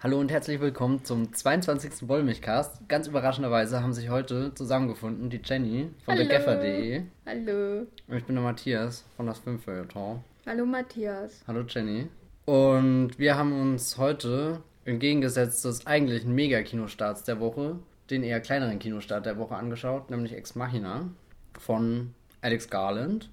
Hallo und herzlich willkommen zum 22. Wollmilchcast. Ganz überraschenderweise haben sich heute zusammengefunden die Jenny von Hallo. thegeffer.de Hallo. und ich bin der Matthias von das Filmfeuilleton. Hallo Matthias. Hallo Jenny. Und wir haben uns heute entgegengesetzt des eigentlichen Mega-Kinostarts der Woche, den eher kleineren Kinostart der Woche angeschaut, nämlich Ex Machina von Alex Garland.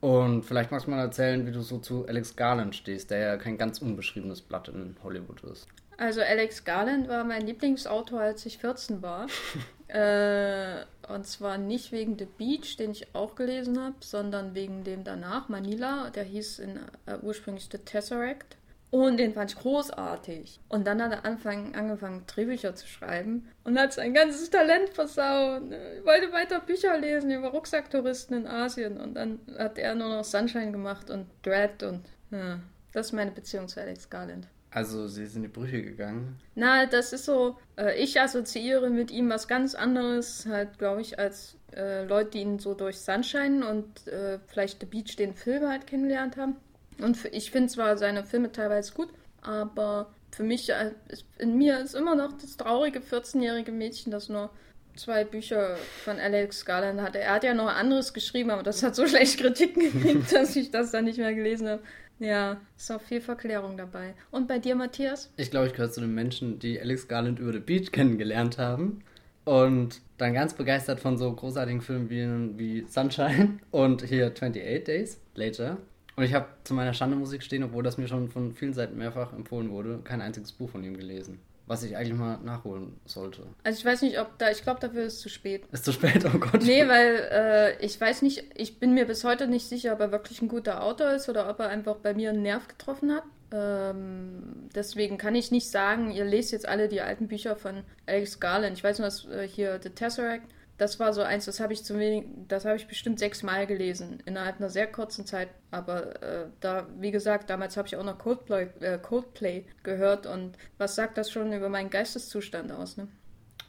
Und vielleicht magst du mal erzählen, wie du so zu Alex Garland stehst, der ja kein ganz unbeschriebenes Blatt in Hollywood ist. Also Alex Garland war mein Lieblingsautor, als ich 14 war. äh, und zwar nicht wegen The Beach, den ich auch gelesen habe, sondern wegen dem danach, Manila. Der hieß in, äh, ursprünglich The Tesseract. Und den fand ich großartig. Und dann hat er anfangen, angefangen, Drehbücher zu schreiben und hat sein ganzes Talent versaut. Ich wollte weiter Bücher lesen über Rucksacktouristen in Asien. Und dann hat er nur noch Sunshine gemacht und Dread und ja, das ist meine Beziehung zu Alex Garland. Also, sie sind in die Brüche gegangen. Na, das ist so, äh, ich assoziiere mit ihm was ganz anderes, halt, glaube ich, als äh, Leute, die ihn so durch Sunshine und äh, vielleicht The Beach, den Film halt kennengelernt haben. Und ich finde zwar seine Filme teilweise gut, aber für mich, äh, in mir ist immer noch das traurige 14-jährige Mädchen, das nur zwei Bücher von Alex Garland hatte. Er hat ja noch anderes geschrieben, aber das hat so schlecht Kritiken gekriegt, dass ich das dann nicht mehr gelesen habe. Ja, ist auch viel Verklärung dabei. Und bei dir, Matthias? Ich glaube, ich gehöre zu den Menschen, die Alex Garland über The Beach kennengelernt haben. Und dann ganz begeistert von so großartigen Filmen wie, wie Sunshine und hier 28 Days Later. Und ich habe zu meiner Schande Musik stehen, obwohl das mir schon von vielen Seiten mehrfach empfohlen wurde, kein einziges Buch von ihm gelesen. Was ich eigentlich mal nachholen sollte. Also ich weiß nicht, ob da, ich glaube, dafür ist es zu spät. Ist zu spät, oh Gott. Nee, weil äh, ich weiß nicht, ich bin mir bis heute nicht sicher, ob er wirklich ein guter Autor ist oder ob er einfach bei mir einen Nerv getroffen hat. Ähm, deswegen kann ich nicht sagen, ihr lest jetzt alle die alten Bücher von Alex Garland. Ich weiß nur, dass äh, hier The Tesseract, das war so eins, das habe ich zu wenig, das habe ich bestimmt sechsmal gelesen, innerhalb einer sehr kurzen Zeit. Aber äh, da, wie gesagt, damals habe ich auch noch Coldplay, äh, Coldplay gehört und was sagt das schon über meinen Geisteszustand aus, ne?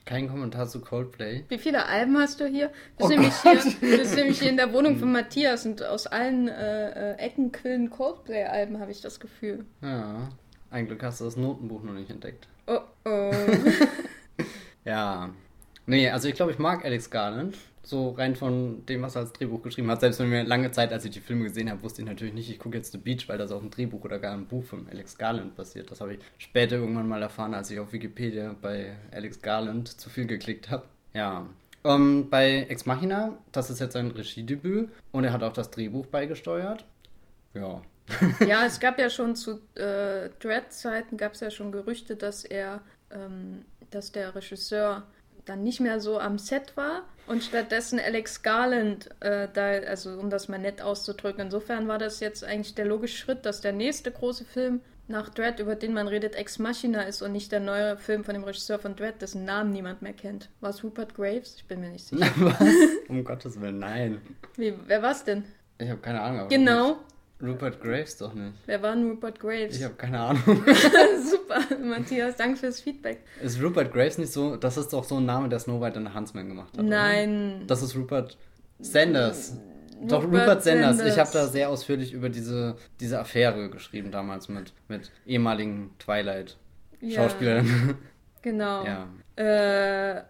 Kein Kommentar zu Coldplay. Wie viele Alben hast du hier? Wir Oh sind, nämlich hier, nämlich in der Wohnung von Matthias und aus allen äh, äh, Ecken quillen Coldplay-Alben, habe ich das Gefühl. Ja. Ein Glück hast du das Notenbuch noch nicht entdeckt. Oh oh. Ja. Nee, also ich glaube, ich mag Alex Garland. So rein von dem, was er als Drehbuch geschrieben hat. Selbst wenn mir lange Zeit, als ich die Filme gesehen habe, wusste ich natürlich nicht, ich gucke jetzt The Beach, weil das auf ein Drehbuch oder gar ein Buch von Alex Garland basiert. Das habe ich später irgendwann mal erfahren, als ich auf Wikipedia bei Alex Garland zu viel geklickt habe. Ja. Ähm, bei Ex Machina, das ist jetzt sein Regiedebüt und er hat auch das Drehbuch beigesteuert. Ja. ja, es gab ja schon zu äh, Dread-Zeiten gab es ja schon Gerüchte, dass er, ähm, dass der Regisseur dann nicht mehr so am Set war und stattdessen Alex Garland äh, da, also um das mal nett auszudrücken. Insofern war das jetzt eigentlich der logische Schritt, dass der nächste große Film nach Dread, über den man redet, Ex Machina ist und nicht der neue Film von dem Regisseur von Dread, dessen Namen niemand mehr kennt. War es Rupert Graves? Ich bin mir nicht sicher. Was? Um Gottes Willen, nein. Wie, wer war's denn? Ich habe keine Ahnung. aber Genau. Rupert Graves doch nicht. Wer war denn Rupert Graves? Ich habe keine Ahnung. Super, Matthias, danke fürs Feedback. Ist Rupert Graves nicht so? Das ist doch so ein Name, der Snow White und Huntsman gemacht hat. Oder? Nein. Das ist Rupert Sanders. Doch, Rupert Rupert Sanders. Sanders. Ich habe da sehr ausführlich über diese, diese Affäre geschrieben damals mit, mit ehemaligen Twilight-Schauspielern. Genau. Ja. Äh,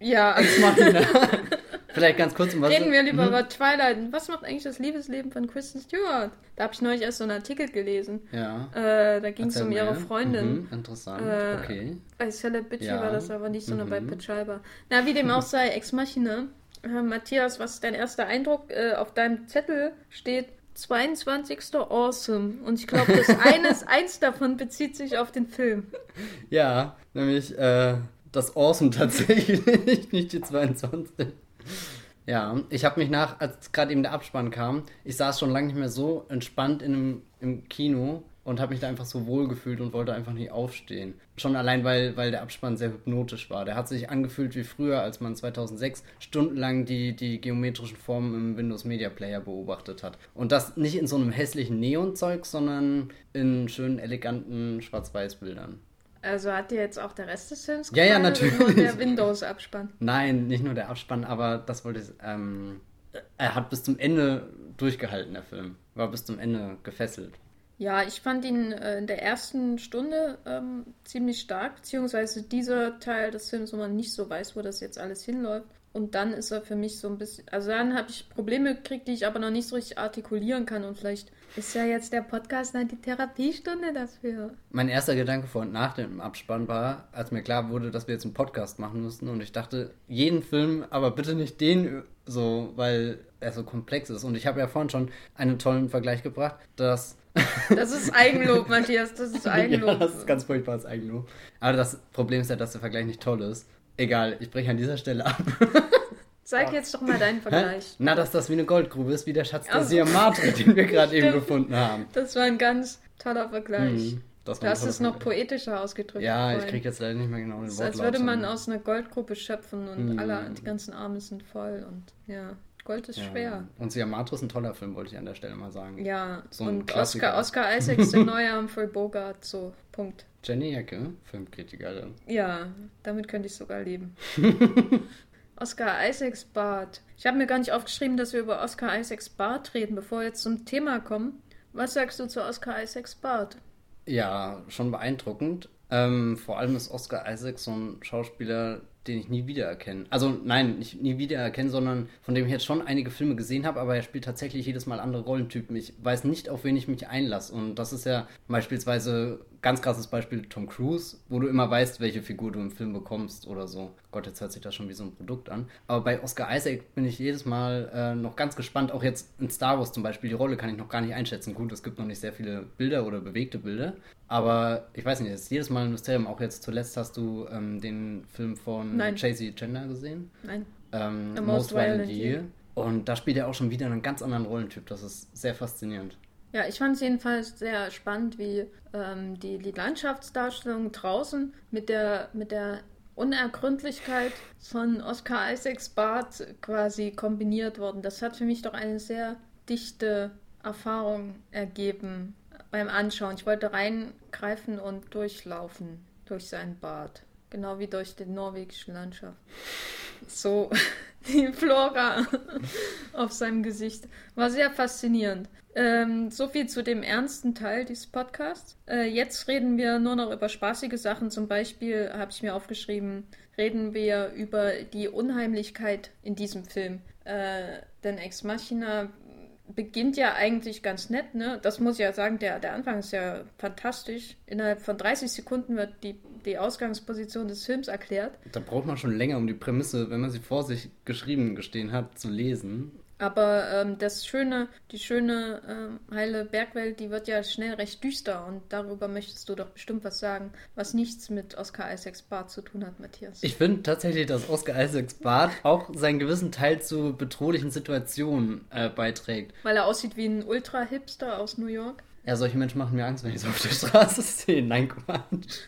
ja. Machina. Vielleicht ganz kurz, um was. Reden wir lieber Mhm. über Twilight. Was macht eigentlich das Liebesleben von Kristen Stewart? Da habe ich neulich erst so einen Artikel gelesen. Ja. Äh, da ging es um ihre. Freundin. Mhm, interessant. Äh, okay. Bei Celebrity Ja. war das aber nicht, sondern bei Mhm. Pachalba. Na, wie dem auch sei, Ex Machina. Äh, Matthias, was ist dein erster Eindruck? Äh, auf deinem Zettel steht 22. Awesome. Und ich glaube, das eines, eins davon bezieht sich auf den Film. Ja, nämlich äh, das Awesome tatsächlich, nicht die 22. Ja, ich habe mich nach, als gerade eben der Abspann kam, ich saß schon lange nicht mehr so entspannt in einem, im Kino und habe mich da einfach so wohl gefühlt und wollte einfach nicht aufstehen. Schon allein, weil, weil der Abspann sehr hypnotisch war. Der hat sich angefühlt wie früher, als man 2006 stundenlang die, die geometrischen Formen im Windows Media Player beobachtet hat. Und das nicht in so einem hässlichen Neonzeug, sondern in schönen, eleganten Schwarz-Weiß-Bildern. Also hat dir jetzt auch der Rest des Films Ja, ja, gefallen oder nur natürlich. der Windows-Abspann. Nein, nicht nur der Abspann, aber das wollte ich. Ähm, er hat bis zum Ende durchgehalten, der Film. War bis zum Ende gefesselt. Ja, ich fand ihn äh, in der ersten Stunde ähm, ziemlich stark, beziehungsweise dieser Teil des Films, wo man nicht so weiß, wo das jetzt alles hinläuft. Und dann ist er für mich so ein bisschen, also dann habe ich Probleme gekriegt, die ich aber noch nicht so richtig artikulieren kann. Und vielleicht ist ja jetzt der Podcast dann die Therapiestunde dafür. Mein erster Gedanke vor und nach dem Abspann war, als mir klar wurde, dass wir jetzt einen Podcast machen mussten. Und ich dachte, jeden Film, aber bitte nicht den so, weil er so komplex ist. Und ich habe ja vorhin schon einen tollen Vergleich gebracht, dass das ist Eigenlob, Matthias, das ist Eigenlob. ja, das ist ganz furchtbares Eigenlob. Aber das Problem ist ja, dass der Vergleich nicht toll ist. Egal, ich breche an dieser Stelle ab. Sag jetzt doch mal deinen Vergleich. Hä? Na, dass das wie eine Goldgrube ist, wie der Schatz der Siamatre, den wir gerade eben gefunden haben. Das war ein ganz toller Vergleich. Hm, du hast es noch poetischer ausgedrückt. Ja, ich kriege jetzt leider nicht mehr genau den Wort. Als würde man aus einer Goldgrube schöpfen und hm. alle, die ganzen Arme sind voll und ja. Gold ist ja. schwer. Und Siamato ist ein toller Film, wollte ich an der Stelle mal sagen. Ja, so und Oscar, Oscar Isaac ist der neue Humphrey Bogart, so, Punkt. Jenny Ecke, Filmkritikerin. Ja, damit könnte ich sogar leben. Oscar Isaacs Bart. Ich habe mir gar nicht aufgeschrieben, dass wir über Oscar Isaacs Bart reden, bevor wir jetzt zum Thema kommen. Was sagst du zu Oscar Isaacs Bart? Ja, schon beeindruckend. Ähm, vor allem ist Oscar Isaacs so ein Schauspieler, den ich nie wiedererkenne. Also nein, nicht nie wiedererkennen, sondern von dem ich jetzt schon einige Filme gesehen habe, aber er spielt tatsächlich jedes Mal andere Rollentypen. Ich weiß nicht, auf wen ich mich einlasse. Und das ist ja beispielsweise ganz krasses Beispiel Tom Cruise, wo du immer weißt, welche Figur du im Film bekommst oder so. Gott, jetzt hört sich das schon wie so ein Produkt an. Aber bei Oscar Isaac bin ich jedes Mal äh, noch ganz gespannt. Auch jetzt in Star Wars zum Beispiel, die Rolle kann ich noch gar nicht einschätzen. Gut, es gibt noch nicht sehr viele Bilder oder bewegte Bilder. Aber ich weiß nicht, es ist jedes Mal ein Mysterium. Auch jetzt zuletzt hast du ähm, den Film von Nein. Chasey Gender gesehen. Nein. Ähm, Most, Most Violent Year. Und da spielt er auch schon wieder einen ganz anderen Rollentyp. Das ist sehr faszinierend. Ja, ich fand es jedenfalls sehr spannend, wie ähm, die, die Landschaftsdarstellung draußen mit der, mit der Unergründlichkeit von Oscar Isaacs Bart quasi kombiniert worden. Das hat für mich doch eine sehr dichte Erfahrung ergeben beim Anschauen. Ich wollte reingreifen und durchlaufen durch seinen Bart. Genau wie durch die norwegische Landschaft. So die Flora auf seinem Gesicht. War sehr faszinierend. Ähm, so viel zu dem ernsten Teil dieses Podcasts. Äh, jetzt reden wir nur noch über spaßige Sachen. Zum Beispiel habe ich mir aufgeschrieben, reden wir über die Unheimlichkeit in diesem Film. Äh, denn Ex Machina beginnt ja eigentlich ganz nett, ne? Das muss ich ja sagen, der, der Anfang ist ja fantastisch. Innerhalb von 30 Sekunden wird die, die Ausgangsposition des Films erklärt. Da braucht man schon länger, um die Prämisse, wenn man sie vor sich geschrieben gestehen hat, zu lesen. Aber ähm, das schöne, die schöne ähm, heile Bergwelt, die wird ja schnell recht düster und darüber möchtest du doch bestimmt was sagen, was nichts mit Oscar Isaacs Bart zu tun hat, Matthias. Ich finde tatsächlich, dass Oscar Isaacs Bart auch seinen gewissen Teil zu bedrohlichen Situationen äh, beiträgt. Weil er aussieht wie ein Ultra-Hipster aus New York. Ja, solche Menschen machen mir Angst, wenn ich sie auf der Straße sehe. Nein, Quatsch.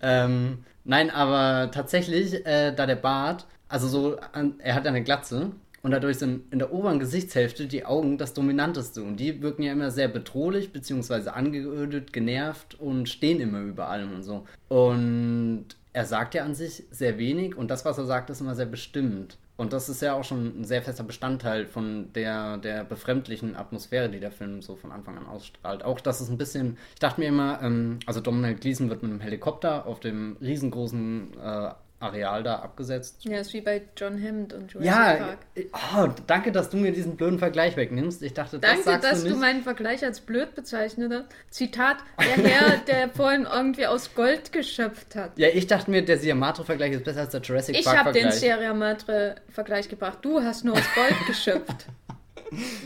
ähm, nein, aber tatsächlich, äh, da der Bart, also so, er hat eine Glatze und dadurch sind in der oberen Gesichtshälfte die Augen das Dominanteste. Und die wirken ja immer sehr bedrohlich, beziehungsweise angeödet, genervt und stehen immer über allem und so. Und er sagt ja an sich sehr wenig und das, was er sagt, ist immer sehr bestimmt. Und das ist ja auch schon ein sehr fester Bestandteil von der, der befremdlichen Atmosphäre, die der Film so von Anfang an ausstrahlt. Auch, dass es ein bisschen, ich dachte mir immer, ähm, also Domhnall Gleeson wird mit einem Helikopter auf dem riesengroßen äh, Areal da abgesetzt. Ja, ist wie bei John Hammond und Jurassic ja, Park. Oh, danke, dass du mir diesen blöden Vergleich wegnimmst. Ich dachte, das danke, sagst dass du, du meinen Vergleich als blöd bezeichnet hast. Zitat, der Herr, der vorhin irgendwie aus Gold geschöpft hat. Ja, ich dachte mir, der Siamatre-Vergleich ist besser als der Jurassic Park-Vergleich. Ich habe den Siamatre-Vergleich gebracht. Du hast nur aus Gold geschöpft.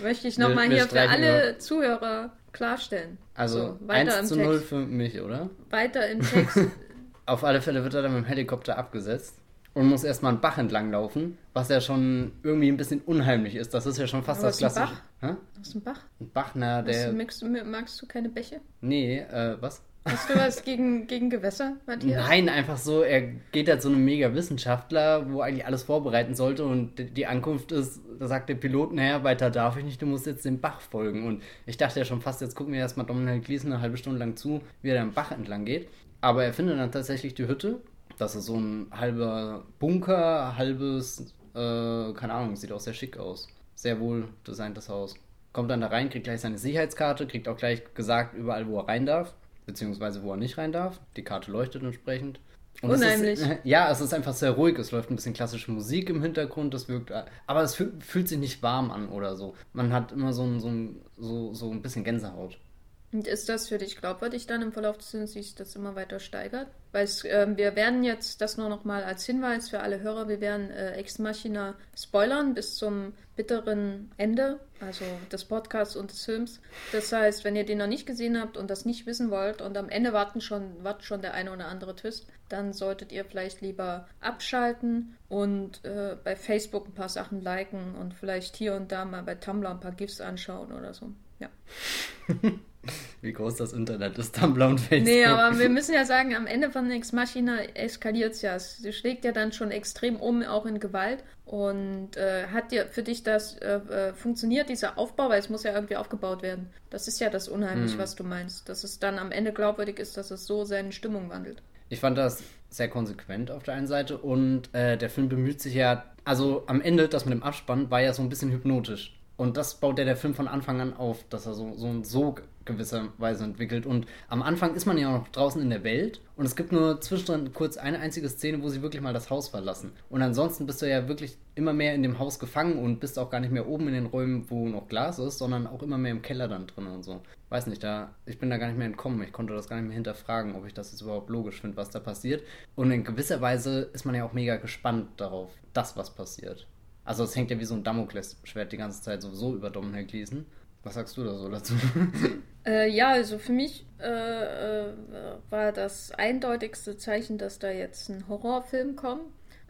Möchte ich nochmal hier für alle. Zuhörer klarstellen. Also so, 1 zu 0 für mich, oder? Weiter im Text. Auf alle Fälle wird er dann mit dem Helikopter abgesetzt und muss erstmal einen Bach entlang laufen, was ja schon irgendwie ein bisschen unheimlich ist. Das ist ja schon fast Aber das klassische. Ein Bach? Was ist ein Bach? Ein Bach, na, der. Magst du, magst du keine Bäche? Nee, äh, was? Hast du was gegen, gegen Gewässer, Matthias? Nein, einfach so, er geht da zu einem mega Wissenschaftler, wo eigentlich alles vorbereiten sollte und die Ankunft ist, da sagt der Pilot, naja, weiter darf ich nicht, du musst jetzt dem Bach folgen. Und ich dachte ja schon fast, jetzt gucken wir erstmal Dominic Gleason eine halbe Stunde lang zu, wie er den Bach entlang geht. Aber er findet dann tatsächlich die Hütte. Das ist so ein halber Bunker, halbes, äh, keine Ahnung, sieht auch sehr schick aus. Sehr wohl designtes Haus. kommt dann da rein, kriegt gleich seine Sicherheitskarte, kriegt auch gleich gesagt überall, wo er rein darf, beziehungsweise wo er nicht rein darf. Die Karte leuchtet entsprechend. Und es Unheimlich. Ist, ja, es ist einfach sehr ruhig. Es läuft ein bisschen klassische Musik im Hintergrund. Das wirkt, aber es fühl, fühlt sich nicht warm an oder so. Man hat immer so ein, so ein, so, so ein bisschen Gänsehaut. Und ist das für dich glaubwürdig dann im Verlauf des Films, wie sich das immer weiter steigert? Weil es, ähm, wir werden jetzt, das nur noch mal als Hinweis für alle Hörer, wir werden äh, Ex Machina spoilern bis zum bitteren Ende, also des Podcasts und des Films. Das heißt, wenn ihr den noch nicht gesehen habt und das nicht wissen wollt und am Ende warten schon, wartet schon der eine oder andere Twist, dann solltet ihr vielleicht lieber abschalten und äh, bei Facebook ein paar Sachen liken und vielleicht hier und da mal bei Tumblr ein paar GIFs anschauen oder so. Ja. Wie groß das Internet ist, Tumblr und Facebook. Nee, aber wir müssen ja sagen, am Ende von Ex Machina eskaliert es ja. Sie schlägt ja dann schon extrem um, auch in Gewalt. Und äh, hat dir für dich das äh, äh, funktioniert, dieser Aufbau, weil es muss ja irgendwie aufgebaut werden. Das ist ja das Unheimlich, Hm. was du meinst. Dass es dann am Ende glaubwürdig ist, dass es so seine Stimmung wandelt. Ich fand das sehr konsequent auf der einen Seite und äh, der Film bemüht sich ja, also am Ende, das mit dem Abspann war ja so ein bisschen hypnotisch. Und das baut ja der Film von Anfang an auf, dass er so, so einen Sog gewisserweise entwickelt. Und am Anfang ist man ja noch draußen in der Welt und es gibt nur zwischendrin kurz eine einzige Szene, wo sie wirklich mal das Haus verlassen. Und ansonsten bist du ja wirklich immer mehr in dem Haus gefangen und bist auch gar nicht mehr oben in den Räumen, wo noch Glas ist, sondern auch immer mehr im Keller dann drin und so. Weiß nicht, da ich bin da gar nicht mehr entkommen. Ich konnte das gar nicht mehr hinterfragen, ob ich das jetzt überhaupt logisch finde, was da passiert. Und in gewisser Weise ist man ja auch mega gespannt darauf, das was passiert. Also es hängt ja wie so ein Damoklesschwert die ganze Zeit sowieso über Domhnall Gleeson. Was sagst du da so dazu? Äh, ja, also für mich äh, äh, war das eindeutigste Zeichen, dass da jetzt ein Horrorfilm kommt.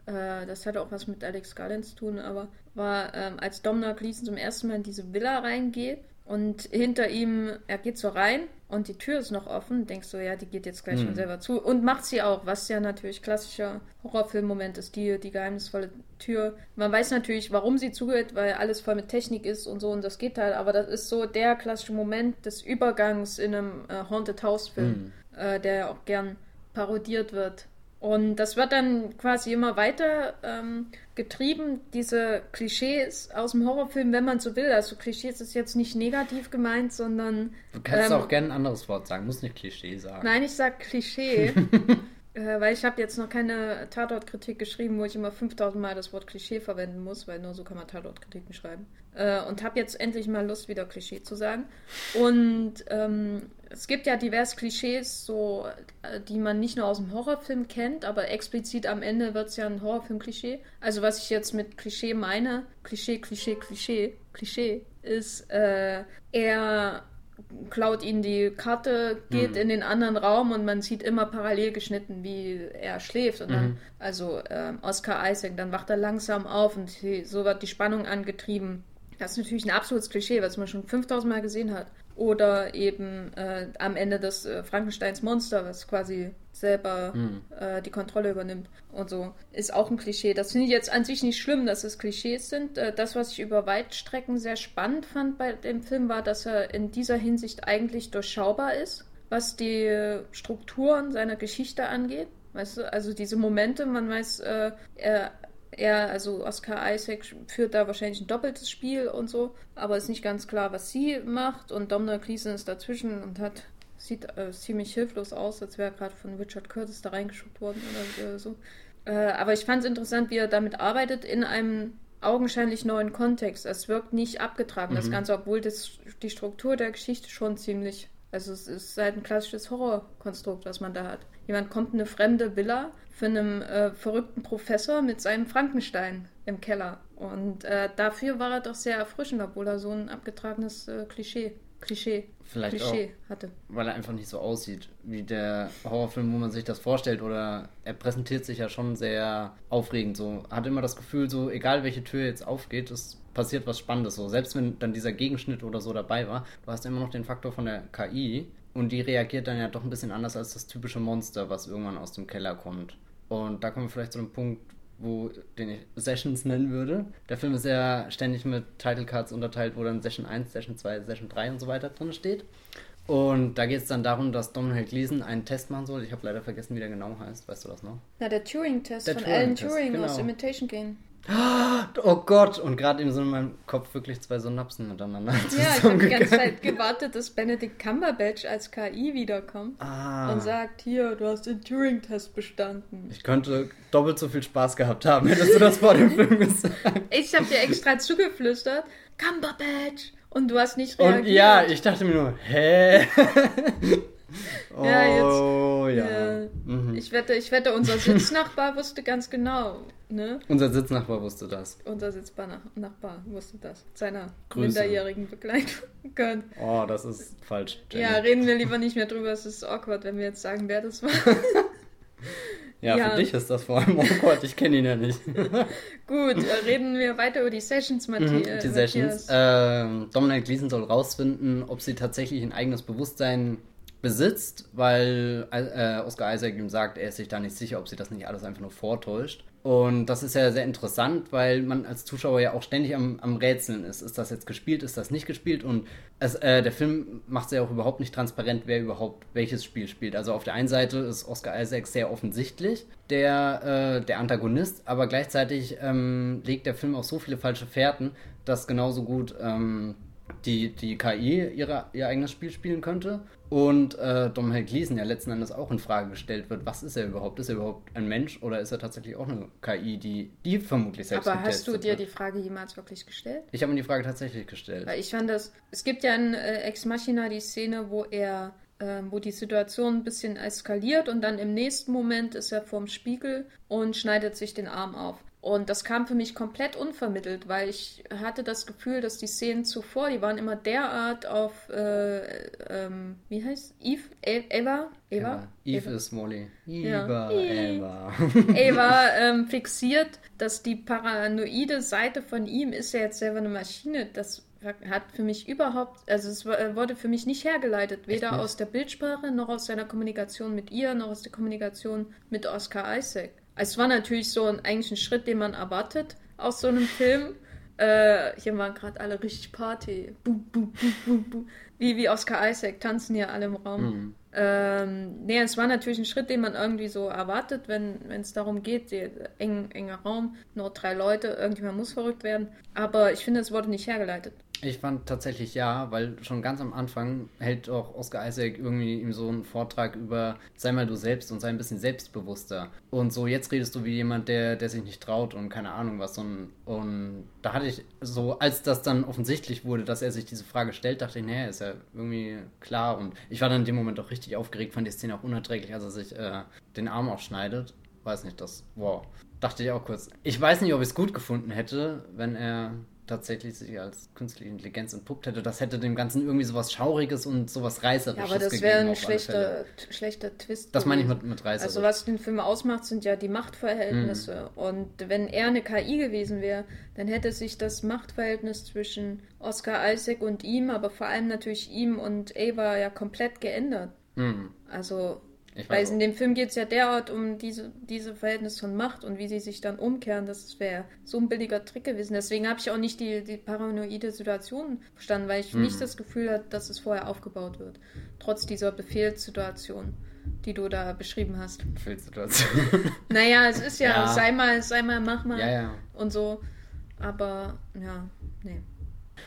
Äh, das hatte auch was mit Alex Garland zu tun, aber war, ähm, als Domhnall Gleeson zum ersten Mal in diese Villa reingeht und hinter ihm, er geht so rein und die Tür ist noch offen, denkst du, ja, die geht jetzt gleich Hm. schon selber zu und macht sie auch, was ja natürlich klassischer Horrorfilm-Moment ist, die, die geheimnisvolle Tür. Man weiß natürlich, warum sie zugeht, weil alles voll mit Technik ist und so und das geht halt, aber das ist so der klassische Moment des Übergangs in einem äh, Haunted House-Film, äh, der ja auch gern parodiert wird. Und das wird dann quasi immer weiter ähm, getrieben, diese Klischees aus dem Horrorfilm, wenn man so will. Also Klischees ist jetzt nicht negativ gemeint, sondern Du kannst Ähm, auch gerne ein anderes Wort sagen, muss nicht Klischee sagen. Nein, ich sag Klischee, äh, weil ich habe jetzt noch keine Tatortkritik geschrieben, wo ich immer 5000 Mal das Wort Klischee verwenden muss, weil nur so kann man Tatortkritiken schreiben. Äh, und habe jetzt endlich mal Lust, wieder Klischee zu sagen. Und ähm, es gibt ja diverse Klischees, so, äh, die man nicht nur aus dem Horrorfilm kennt, aber explizit am Ende wird es ja ein Horrorfilm-Klischee. Also was ich jetzt mit Klischee meine, Klischee, Klischee, Klischee, Klischee, ist, äh, er klaut ihnen die Karte, geht Mhm. in den anderen Raum und man sieht immer parallel geschnitten, wie er schläft. Und dann, Mhm. also ähm, Oscar Isaac, dann wacht er langsam auf und so wird die Spannung angetrieben. Das ist natürlich ein absolutes Klischee, was man schon 5000 Mal gesehen hat. Oder eben äh, am Ende des äh, Frankensteins Monster, was quasi selber Hm. äh, die Kontrolle übernimmt und so. Ist auch ein Klischee. Das finde ich jetzt an sich nicht schlimm, dass es Klischees sind. Äh, das, was ich über Weitstrecken sehr spannend fand bei dem Film, war, dass er in dieser Hinsicht eigentlich durchschaubar ist, was die Strukturen seiner Geschichte angeht. Weißt du, also diese Momente, man weiß, äh, er, er, also Oscar Isaac führt da wahrscheinlich ein doppeltes Spiel und so, aber ist nicht ganz klar, was sie macht und Domhnall Gleeson ist dazwischen und hat sieht äh, ziemlich hilflos aus, als wäre er gerade von Richard Curtis da reingeschubt worden oder äh, so. Äh, aber ich fand es interessant, wie er damit arbeitet in einem augenscheinlich neuen Kontext. Es wirkt nicht abgetragen, das Mhm. Ganze, obwohl das, die Struktur der Geschichte schon ziemlich, also es ist halt ein klassisches Horrorkonstrukt, was man da hat. Jemand kommt in eine fremde Villa von einem äh, verrückten Professor mit seinem Frankenstein im Keller. Und äh, dafür war er doch sehr erfrischend, obwohl er so ein abgetragenes äh, Klischee, Klischee, Vielleicht Klischee hatte. weil er einfach nicht so aussieht wie der Horrorfilm, wo man sich das vorstellt. Oder er präsentiert sich ja schon sehr aufregend. So hat immer das Gefühl, so egal welche Tür jetzt aufgeht, es passiert was Spannendes. So selbst wenn dann dieser Gegenschnitt oder so dabei war, du hast immer noch den Faktor von der KI und die reagiert dann ja doch ein bisschen anders als das typische Monster, was irgendwann aus dem Keller kommt. Und da kommen wir vielleicht zu einem Punkt, wo den ich Sessions nennen würde. Der Film ist ja ständig mit Title Cards unterteilt, wo dann Session 1, Session 2, Session 3 und so weiter drin steht. Und da geht es dann darum, dass Domhnall Gleeson einen Test machen soll. Ich habe leider vergessen, wie der genau heißt. Weißt du das noch? Na, der Turing-Test Der von Alan Turing-Test, Turing genau. aus Imitation Game. Oh Gott, und gerade eben so in meinem Kopf wirklich zwei Synapsen miteinander. Ja, ich habe die ganze Zeit gewartet, dass Benedict Cumberbatch als KI wiederkommt Ah. und sagt, hier, du hast den Turing-Test bestanden. Ich könnte doppelt so viel Spaß gehabt haben, hättest du das vor dem Film gesagt. Ich habe dir extra zugeflüstert, Cumberbatch! Und du hast nicht reagiert. Und ja, ich dachte mir nur, hä? oh, Ja, ja. Ja. Mhm. Ich wette, ich wette, unser Sitznachbar wusste ganz genau, ne? Unser Sitznachbar wusste das. Unser Sitznachbar wusste das. Seiner Grüße. minderjährigen Begleitung. Oh, das ist falsch. Jenny. Ja, reden wir lieber nicht mehr drüber. Es ist awkward, wenn wir jetzt sagen, wer das war. ja, ja. für dich ist das vor allem awkward. Ich kenne ihn ja nicht. Gut, äh, reden wir weiter über die Sessions, Mhm, äh, die Sessions. Matthias. Ähm, Dominic Gleason soll rausfinden, ob sie tatsächlich ein eigenes Bewusstsein besitzt, weil äh, Oscar Isaac ihm sagt, er ist sich da nicht sicher, ob sie das nicht alles einfach nur vortäuscht. Und das ist ja sehr interessant, weil man als Zuschauer ja auch ständig am, am Rätseln ist. Ist das jetzt gespielt, ist das nicht gespielt? Und es, äh, der Film macht es ja auch überhaupt nicht transparent, wer überhaupt welches Spiel spielt. Also auf der einen Seite ist Oscar Isaac sehr offensichtlich der, äh, der Antagonist, aber gleichzeitig ähm, legt der Film auch so viele falsche Fährten, dass genauso gut ähm, die, die KI ihre, ihr eigenes Spiel spielen könnte und äh, Domhnall Gleeson ja letzten Endes auch in Frage gestellt wird, was ist er überhaupt? Ist er überhaupt ein Mensch oder ist er tatsächlich auch eine KI, die, die vermutlich selbst Aber hast du dir wird? die Frage jemals wirklich gestellt? Ich habe mir die Frage tatsächlich gestellt. Weil ich fand das, es gibt ja in äh, Ex Machina die Szene, wo er, ähm, wo die Situation ein bisschen eskaliert und dann im nächsten Moment ist er vorm Spiegel und schneidet sich den Arm auf. Und das kam für mich komplett unvermittelt, weil ich hatte das Gefühl, dass die Szenen zuvor, die waren immer derart auf, äh, ähm, wie heißt Eve? E Eva? Eva? Eve ist Molly. Ja. Eva, Eva. Eva ähm, fixiert, dass die paranoide Seite von ihm ist ja jetzt selber eine Maschine. Das hat für mich überhaupt, also es wurde für mich nicht hergeleitet, weder nicht? aus der Bildsprache noch aus seiner Kommunikation mit ihr, noch aus der Kommunikation mit Oscar Isaac. Es war natürlich so ein, eigentlich ein Schritt, den man erwartet aus so einem Film. Äh, hier waren gerade alle richtig Party. Bu, bu, bu. Wie, wie Oscar Isaac tanzen hier alle im Raum. Hm. Ähm, nee, es war natürlich ein Schritt, den man irgendwie so erwartet, wenn es darum geht, die, eng, enger Raum, nur drei Leute, irgendjemand muss verrückt werden. Aber ich finde, es wurde nicht hergeleitet. Ich fand tatsächlich ja, weil schon ganz am Anfang hält auch Oscar Isaac irgendwie ihm so einen Vortrag über sei mal du selbst und sei ein bisschen selbstbewusster. Und so jetzt redest du wie jemand, der, der sich nicht traut und keine Ahnung was. Und, und da hatte ich so, als das dann offensichtlich wurde, dass er sich diese Frage stellt, dachte ich, naja, ist ja irgendwie klar. Und ich war dann in dem Moment auch richtig aufgeregt, fand die Szene auch unerträglich, als er sich äh, den Arm aufschneidet. Weiß nicht, das, wow. Dachte ich auch kurz. Ich weiß nicht, ob ich es gut gefunden hätte, wenn er tatsächlich sich als künstliche Intelligenz entpuppt hätte. Das hätte dem Ganzen irgendwie sowas Schauriges und sowas Reißerisches Ja, aber das wäre ein schlechter, schlechter Twist. Das meine ich mit, mit reißerisch. Also was den Film ausmacht, sind ja die Machtverhältnisse. Mhm. Und wenn er eine KI gewesen wäre, dann hätte sich das Machtverhältnis zwischen Oscar Isaac und ihm, aber vor allem natürlich ihm und Ava ja komplett geändert. Hm. Also, Ich weil in dem Film geht es ja derart um diese, diese Verhältnis von Macht und wie sie sich dann umkehren. Das wäre so ein billiger Trick gewesen. Deswegen habe ich auch nicht die, die paranoide Situation verstanden, weil ich Mhm. nicht das Gefühl hatte, dass es vorher aufgebaut wird. Trotz dieser Befehlssituation, die du da beschrieben hast. Fehlsituation. Naja, es ist ja, Ja. sei mal, sei mal, mach mal ja, ja. und so. Aber ja, nee.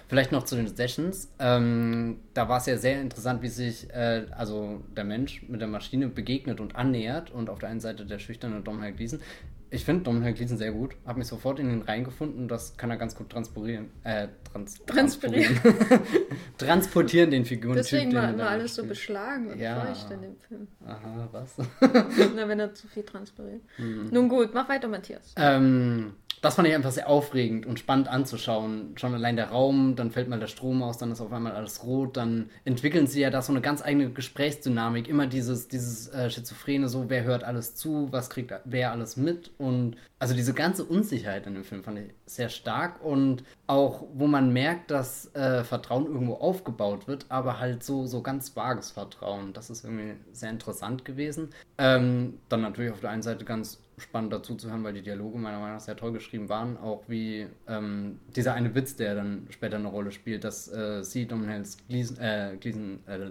Vielleicht noch zu den Sessions. Ähm, da war es ja sehr interessant, wie sich äh, also der Mensch mit der Maschine begegnet und annähert. Und auf der einen Seite der schüchterne Domhnall Gleeson. Ich finde Domhnall Gleeson sehr gut. Habe mich sofort in ihn reingefunden. Das kann er ganz gut transportieren. Äh, trans Transpirieren. transportieren den Figuren. Deswegen war immer alles so beschlagen und Ja. feucht in dem Film. Aha, was? Na, wenn er zu viel transpiriert. Mhm. Nun gut, mach weiter, Matthias. Ähm, das fand ich einfach sehr aufregend und spannend anzuschauen. Schon allein der Raum, dann fällt mal der Strom aus, dann ist auf einmal alles rot, dann entwickeln sie ja da so eine ganz eigene Gesprächsdynamik. Immer dieses, dieses äh, Schizophrene, so wer hört alles zu, was kriegt wer alles mit und also diese ganze Unsicherheit in dem Film fand ich sehr stark und auch, wo man merkt, dass äh, Vertrauen irgendwo aufgebaut wird, aber halt so, so ganz vages Vertrauen. Das ist irgendwie sehr interessant gewesen. Ähm, dann natürlich auf der einen Seite ganz spannend dazu zu hören, weil die Dialoge meiner Meinung nach sehr toll geschrieben waren. Auch wie ähm, dieser eine Witz, der dann später eine Rolle spielt, dass äh, sie Domhnells Gleason, äh, Gleason, äh,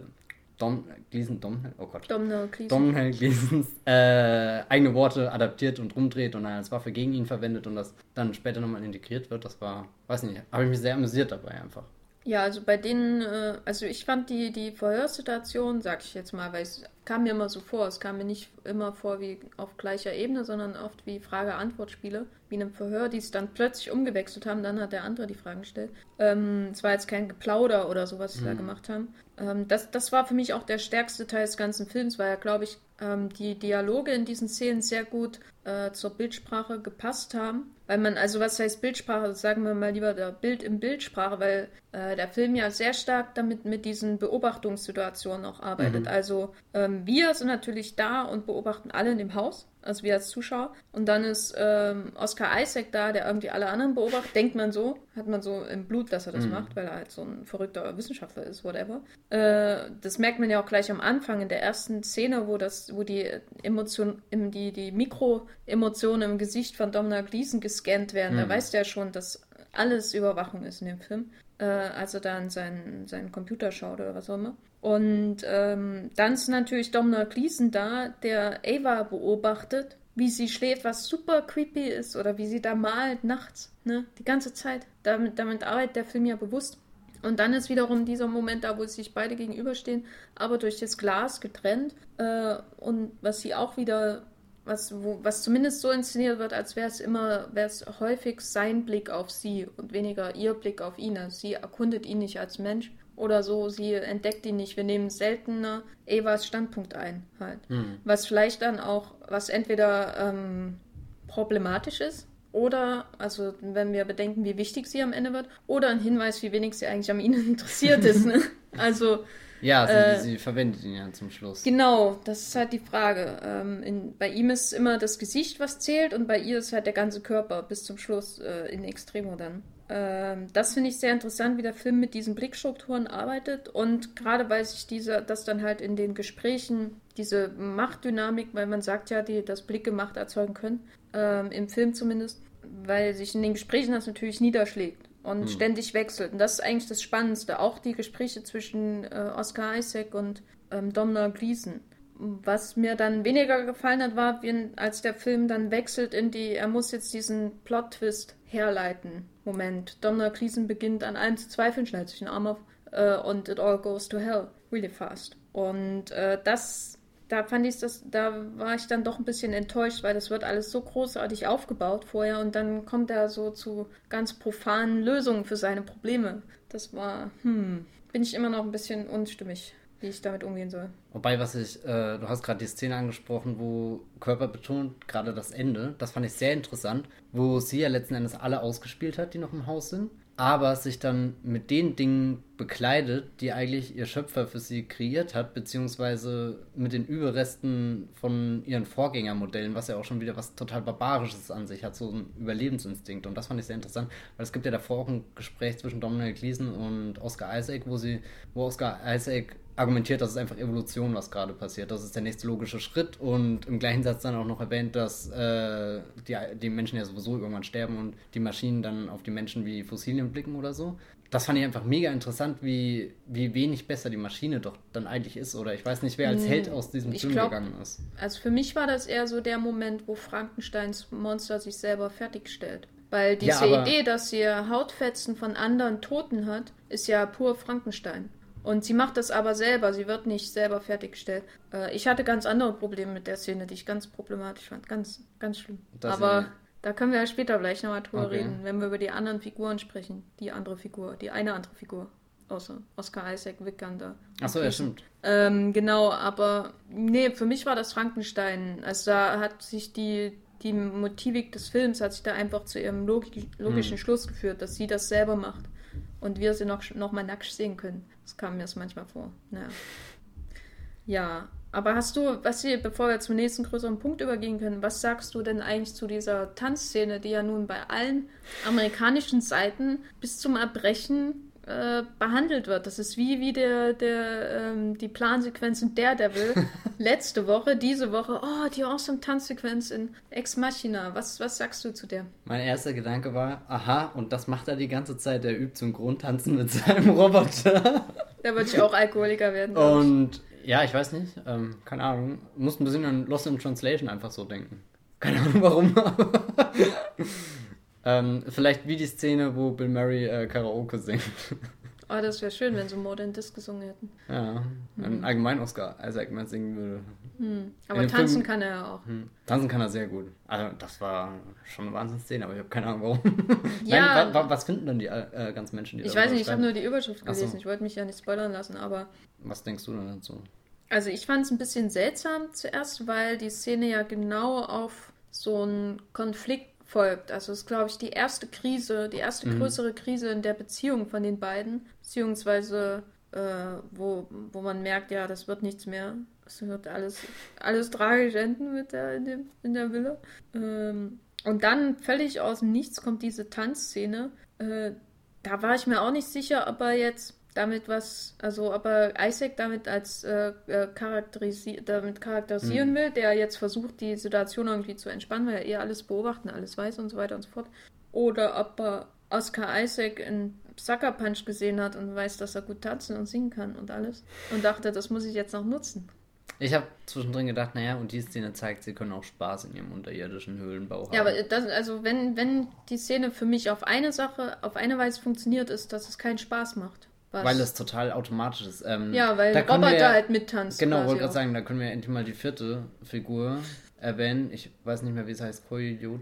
Dom, Gleason, Dom, oh Gott. Domhnall Gleeson. Domhnall Gleasons äh, eigene Worte adaptiert und rumdreht und dann als Waffe gegen ihn verwendet und das dann später nochmal integriert wird. Das war, weiß nicht, habe ich mich sehr amüsiert dabei einfach. Ja, also bei denen, äh, also ich fand die, die Verhörsituation, sag ich jetzt mal, weil es kam mir immer so vor, es kam mir nicht immer vor wie auf gleicher Ebene, sondern oft wie Frage-Antwort-Spiele, wie in einem Verhör, die es dann plötzlich umgewechselt haben, dann hat der andere die Fragen gestellt. Ähm, es war jetzt kein Geplauder oder so, was sie da gemacht haben. Ähm, das, das war für mich auch der stärkste Teil des ganzen Films, weil ja, glaube ich, ähm, die Dialoge in diesen Szenen sehr gut äh, zur Bildsprache gepasst haben. Weil man, also was heißt Bildsprache? Sagen wir mal lieber der Bild in Bildsprache, weil äh, der Film ja sehr stark damit mit diesen Beobachtungssituationen auch arbeitet. Also ähm, wir sind natürlich da und beobachten alle in dem Haus, also wir als Zuschauer. Und dann ist ähm, Oscar Isaac da, der irgendwie alle anderen beobachtet. Denkt man so, hat man so im Blut, dass er das macht, weil er halt so ein verrückter Wissenschaftler ist, whatever. Äh, das merkt man ja auch gleich am Anfang in der ersten Szene, wo das, wo die Emotion, im- die, die Mikroemotionen im Gesicht von Domhnall Gleeson gescannt werden. Da weiß der schon, dass alles Überwachung ist in dem Film. Äh, als er dann seinen, seinen Computer schaut oder was auch immer. Und ähm, dann ist natürlich Domhnall Gleeson da, der Ava beobachtet, wie sie schläft, was super creepy ist, oder wie sie da malt nachts, ne? Die ganze Zeit. Damit, damit arbeitet der Film ja bewusst. Und dann ist wiederum dieser Moment da, wo sie sich beide gegenüberstehen, aber durch das Glas getrennt. Äh, und was sie auch wieder, was, wo, was zumindest so inszeniert wird, als wäre es immer, wäre es häufig sein Blick auf sie und weniger ihr Blick auf ihn. Also sie erkundet ihn nicht als Mensch oder so, sie entdeckt ihn nicht. Wir nehmen seltener Evas Standpunkt ein, halt. Was vielleicht dann auch, was entweder ähm, problematisch ist. Oder, also wenn wir bedenken, wie wichtig sie am Ende wird, oder ein Hinweis, wie wenig sie eigentlich an ihnen interessiert ist. Ne? Also, Ja, sie, Äh, sie verwendet ihn ja zum Schluss. genau, das ist halt die Frage. Ähm, in, bei ihm ist immer das Gesicht, was zählt, und bei ihr ist halt der ganze Körper bis zum Schluss äh, in Extremo dann. Ähm, das finde ich sehr interessant, wie der Film mit diesen Blickstrukturen arbeitet. Und gerade weil sich diese, das dann halt in den Gesprächen, diese Machtdynamik, weil man sagt ja, die das Blicke Macht erzeugen können, ähm, im Film zumindest, weil sich in den Gesprächen das natürlich niederschlägt und ständig wechselt. Und das ist eigentlich das Spannendste. Auch die Gespräche zwischen äh, Oscar Isaac und ähm, Domhnall Gleeson. Was mir dann weniger gefallen hat, war, wie, als der Film dann wechselt in die, er muss jetzt diesen Plot-Twist herleiten. Moment, Domhnall Gleeson beginnt an allem zu zweifeln, schneidet sich den Arm auf äh, und it all goes to hell really fast. Und äh, das, da fand ich das, da war ich dann doch ein bisschen enttäuscht, weil das wird alles so großartig aufgebaut vorher und dann kommt er so zu ganz profanen Lösungen für seine Probleme. Das war, hm, bin ich immer noch ein bisschen unstimmig, wie ich damit umgehen soll. Wobei, was ich, äh, du hast gerade die Szene angesprochen, wo Körper betont, gerade das Ende, das fand ich sehr interessant, wo sie ja letzten Endes alle ausgespielt hat, die noch im Haus sind, aber sich dann mit den Dingen bekleidet, die eigentlich ihr Schöpfer für sie kreiert hat, beziehungsweise mit den Überresten von ihren Vorgängermodellen, was ja auch schon wieder was total Barbarisches an sich hat, so ein Überlebensinstinkt. Und das fand ich sehr interessant, weil es gibt ja davor auch ein Gespräch zwischen Domhnall Gleeson und Oscar Isaac, wo sie, wo Oscar Isaac argumentiert, das ist einfach Evolution, was gerade passiert. Das ist der nächste logische Schritt und im gleichen Satz dann auch noch erwähnt, dass äh, die, die Menschen ja sowieso irgendwann sterben und die Maschinen dann auf die Menschen wie Fossilien blicken oder so. Das fand ich einfach mega interessant, wie, wie wenig besser die Maschine doch dann eigentlich ist. Oder ich weiß nicht, wer als Held aus diesem ich Film glaub- gegangen ist. Also für mich war das eher so der Moment, wo Frankensteins Monster sich selber fertigstellt. Weil diese Ja, Idee, dass sie Hautfetzen von anderen Toten hat, ist ja pur Frankenstein. Und sie macht das aber selber, sie wird nicht selber fertiggestellt. Äh, ich hatte ganz andere Probleme mit der Szene, die ich ganz problematisch fand. Ganz, ganz schlimm. Das aber da können wir ja später gleich nochmal drüber Okay. reden, wenn wir über die anderen Figuren sprechen. Die andere Figur, die eine andere Figur. Außer Oscar Isaac, Vikander. Achso, ja, stimmt. Ähm, genau, aber nee, für mich war das Frankenstein. Also da hat sich die, die Motivik des Films hat sich da einfach zu ihrem logi logischen Schluss geführt, dass sie das selber macht und wir sie noch, noch mal nackt sehen können. Das kam mir das manchmal vor. Naja. Ja, aber hast du, was sie, bevor wir zum nächsten größeren Punkt übergehen können, was sagst du denn eigentlich zu dieser Tanzszene, die ja nun bei allen amerikanischen Seiten bis zum Erbrechen äh, behandelt wird? Das ist wie, wie der, der, ähm, die Plansequenz in Daredevil letzte Woche, diese Woche, oh, die awesome Tanzsequenz in Ex Machina. Was, was sagst du zu der? Mein erster Gedanke war, aha, und das macht er die ganze Zeit. Er übt Synchrontanzen mit seinem Roboter. Da würde ich auch Alkoholiker werden. glaub ich. Und Ja, ich weiß nicht. Ähm, keine Ahnung. Muss ein bisschen an Lost in Translation einfach so denken. Keine Ahnung warum. ähm, vielleicht wie die Szene, wo Bill Murray äh, Karaoke singt. Oh, das wäre schön, wenn sie Modern Disc gesungen hätten. Ja, ein mhm. allgemein Oscar Isaac mal singen würde. Mhm. Aber tanzen Film, kann er ja auch. Hm, tanzen kann er sehr gut. Also das war schon eine Wahnsinnsszene, aber ich habe keine Ahnung warum. Ja. Nein, wa, wa, was finden denn die äh, ganzen Menschen, die Ich weiß nicht, ich habe nur die Überschrift gelesen. So. Ich wollte mich ja nicht spoilern lassen, aber... Was denkst du denn dazu? Also ich fand es ein bisschen seltsam zuerst, weil die Szene ja genau auf so einen Konflikt folgt. Also es ist, glaube ich, die erste Krise, die erste mhm. größere Krise in der Beziehung von den beiden, beziehungsweise äh, wo, wo man merkt, ja, das wird nichts mehr. Es wird alles, alles tragisch enden mit der, in, dem, in der Villa. Ähm, und dann völlig aus dem Nichts kommt diese Tanzszene. Äh, da war ich mir auch nicht sicher, ob er jetzt damit was, also aber Isaac damit als äh, äh, charakterisi damit charakterisieren mhm. will, der jetzt versucht, die Situation irgendwie zu entspannen, weil er eher alles beobachten, alles weiß und so weiter und so fort. Oder ob er Oscar Isaac in Sucker Punch gesehen hat und weiß, dass er gut tanzen und singen kann und alles. Und dachte, das muss ich jetzt noch nutzen. Ich habe zwischendrin gedacht, naja, und die Szene zeigt, sie können auch Spaß in ihrem unterirdischen Höhlenbau haben. Ja, aber das, also wenn, wenn die Szene für mich auf eine Sache, auf eine Weise funktioniert, ist, dass es keinen Spaß macht. Was? Weil es total automatisch ist. Ähm, ja, weil da halt mittanzt. Genau, wollte gerade sagen, da können wir endlich mal die vierte Figur erwähnen. Ich weiß nicht mehr, wie es heißt. Coyote.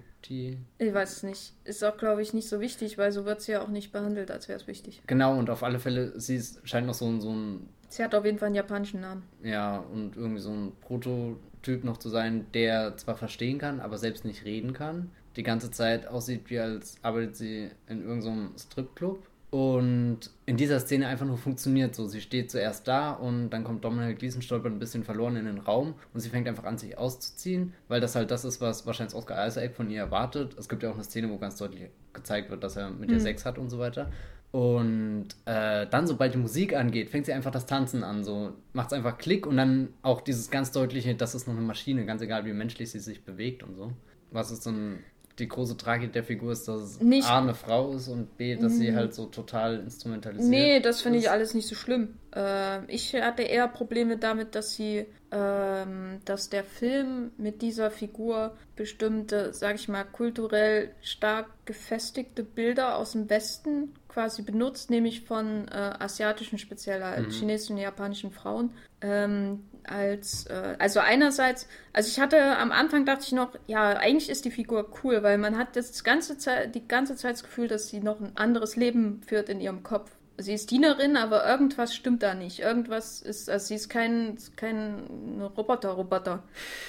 Ich weiß es nicht. Ist auch, glaube ich, nicht so wichtig, weil so wird sie ja auch nicht behandelt, als wäre es wichtig. Genau, und auf alle Fälle, sie ist, scheint noch so ein, so ein. Sie hat auf jeden Fall einen japanischen Namen. Ja, und irgendwie so ein Prototyp noch zu sein, der zwar verstehen kann, aber selbst nicht reden kann. Die ganze Zeit aussieht, wie als arbeitet sie in irgendeinem Stripclub und in dieser Szene einfach nur funktioniert so. Sie steht zuerst da und dann kommt Dominic Gleason stolpert ein bisschen verloren in den Raum und sie fängt einfach an, sich auszuziehen, weil das halt das ist, was wahrscheinlich Oscar Isaac von ihr erwartet. Es gibt ja auch eine Szene, wo ganz deutlich gezeigt wird, dass er mit mhm. ihr Sex hat und so weiter. Und äh, dann, sobald die Musik angeht, fängt sie einfach das Tanzen an. So macht es einfach Klick und dann auch dieses ganz deutliche, das ist noch eine Maschine, ganz egal wie menschlich sie sich bewegt und so. Was ist so ein die große Tragik der Figur ist, dass es nicht, A eine Frau ist und B, dass sie mhm. halt so total instrumentalisiert Nee, das finde ich alles nicht so schlimm. Äh, ich hatte eher Probleme damit, dass sie, ähm, dass der Film mit dieser Figur bestimmte, sag ich mal, kulturell stark gefestigte Bilder aus dem Westen quasi benutzt, nämlich von äh, asiatischen, speziell halt mhm. chinesischen und japanischen Frauen, ähm, als, äh, also einerseits, also ich hatte am Anfang dachte ich noch, ja, eigentlich ist die Figur cool, weil man hat das ganze Zeit, die ganze Zeit das Gefühl, dass sie noch ein anderes Leben führt in ihrem Kopf. Sie ist Dienerin, aber irgendwas stimmt da nicht. Irgendwas ist, also sie ist kein, kein Roboter-Roboter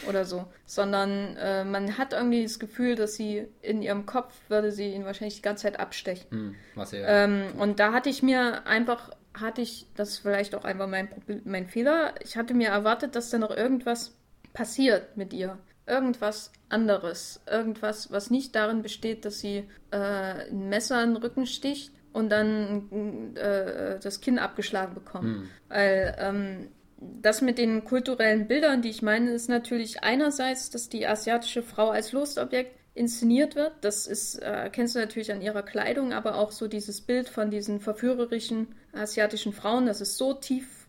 oder so, sondern äh, man hat irgendwie das Gefühl, dass sie in ihrem Kopf würde sie ihn wahrscheinlich die ganze Zeit abstechen. Hm, was ja. Ähm, und da hatte ich mir einfach hatte ich, das ist vielleicht auch einfach mein, mein Fehler, ich hatte mir erwartet, dass da noch irgendwas passiert mit ihr. Irgendwas anderes. Irgendwas, was nicht darin besteht, dass sie äh, ein Messer in den Rücken sticht und dann äh, das Kinn abgeschlagen bekommt. Hm. Weil ähm, das mit den kulturellen Bildern, die ich meine, ist natürlich einerseits, dass die asiatische Frau als Lustobjekt inszeniert wird. Das ist, äh, kennst du natürlich an ihrer Kleidung, aber auch so dieses Bild von diesen verführerischen asiatischen Frauen, das ist so tief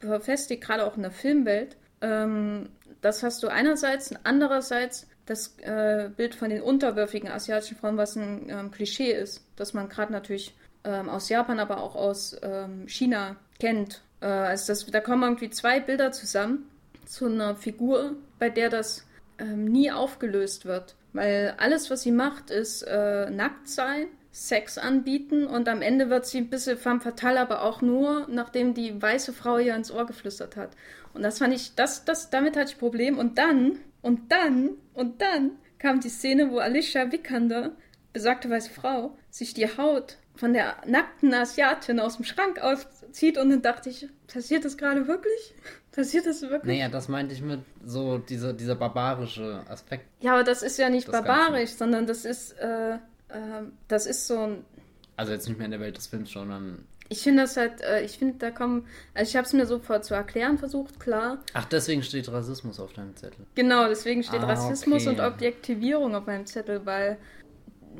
verfestigt, gerade auch in der Filmwelt. Ähm, das hast du einerseits, andererseits das äh, Bild von den unterwürfigen asiatischen Frauen, was ein ähm, Klischee ist, das man gerade natürlich ähm, aus Japan, aber auch aus ähm, China kennt. Äh, also das, da kommen irgendwie zwei Bilder zusammen zu einer Figur, bei der das ähm, nie aufgelöst wird. Weil alles, was sie macht, ist äh, nackt sein, Sex anbieten und am Ende wird sie ein bisschen femme fatale, aber auch nur, nachdem die weiße Frau ihr ins Ohr geflüstert hat. Und das fand ich, das, das, damit hatte ich Problem. Und dann, und dann, und dann kam die Szene, wo Alicia Vikander, besagte weiße Frau, sich die Haut von der nackten Asiatin aus dem Schrank auszieht und dann dachte ich, passiert das gerade wirklich? Passiert das wirklich? Naja, das meinte ich mit so dieser, dieser barbarische Aspekt. Ja, aber das ist ja nicht barbarisch, Ganze. sondern das ist, äh, äh, das ist so ein. Also jetzt nicht mehr in der Welt des Films, sondern. Ich finde das halt, äh, ich finde, da kommen, also ich habe es mir sofort zu erklären versucht, klar. Ach, deswegen steht Rassismus auf deinem Zettel. Genau, deswegen steht ah, Rassismus okay. und Objektivierung auf meinem Zettel, weil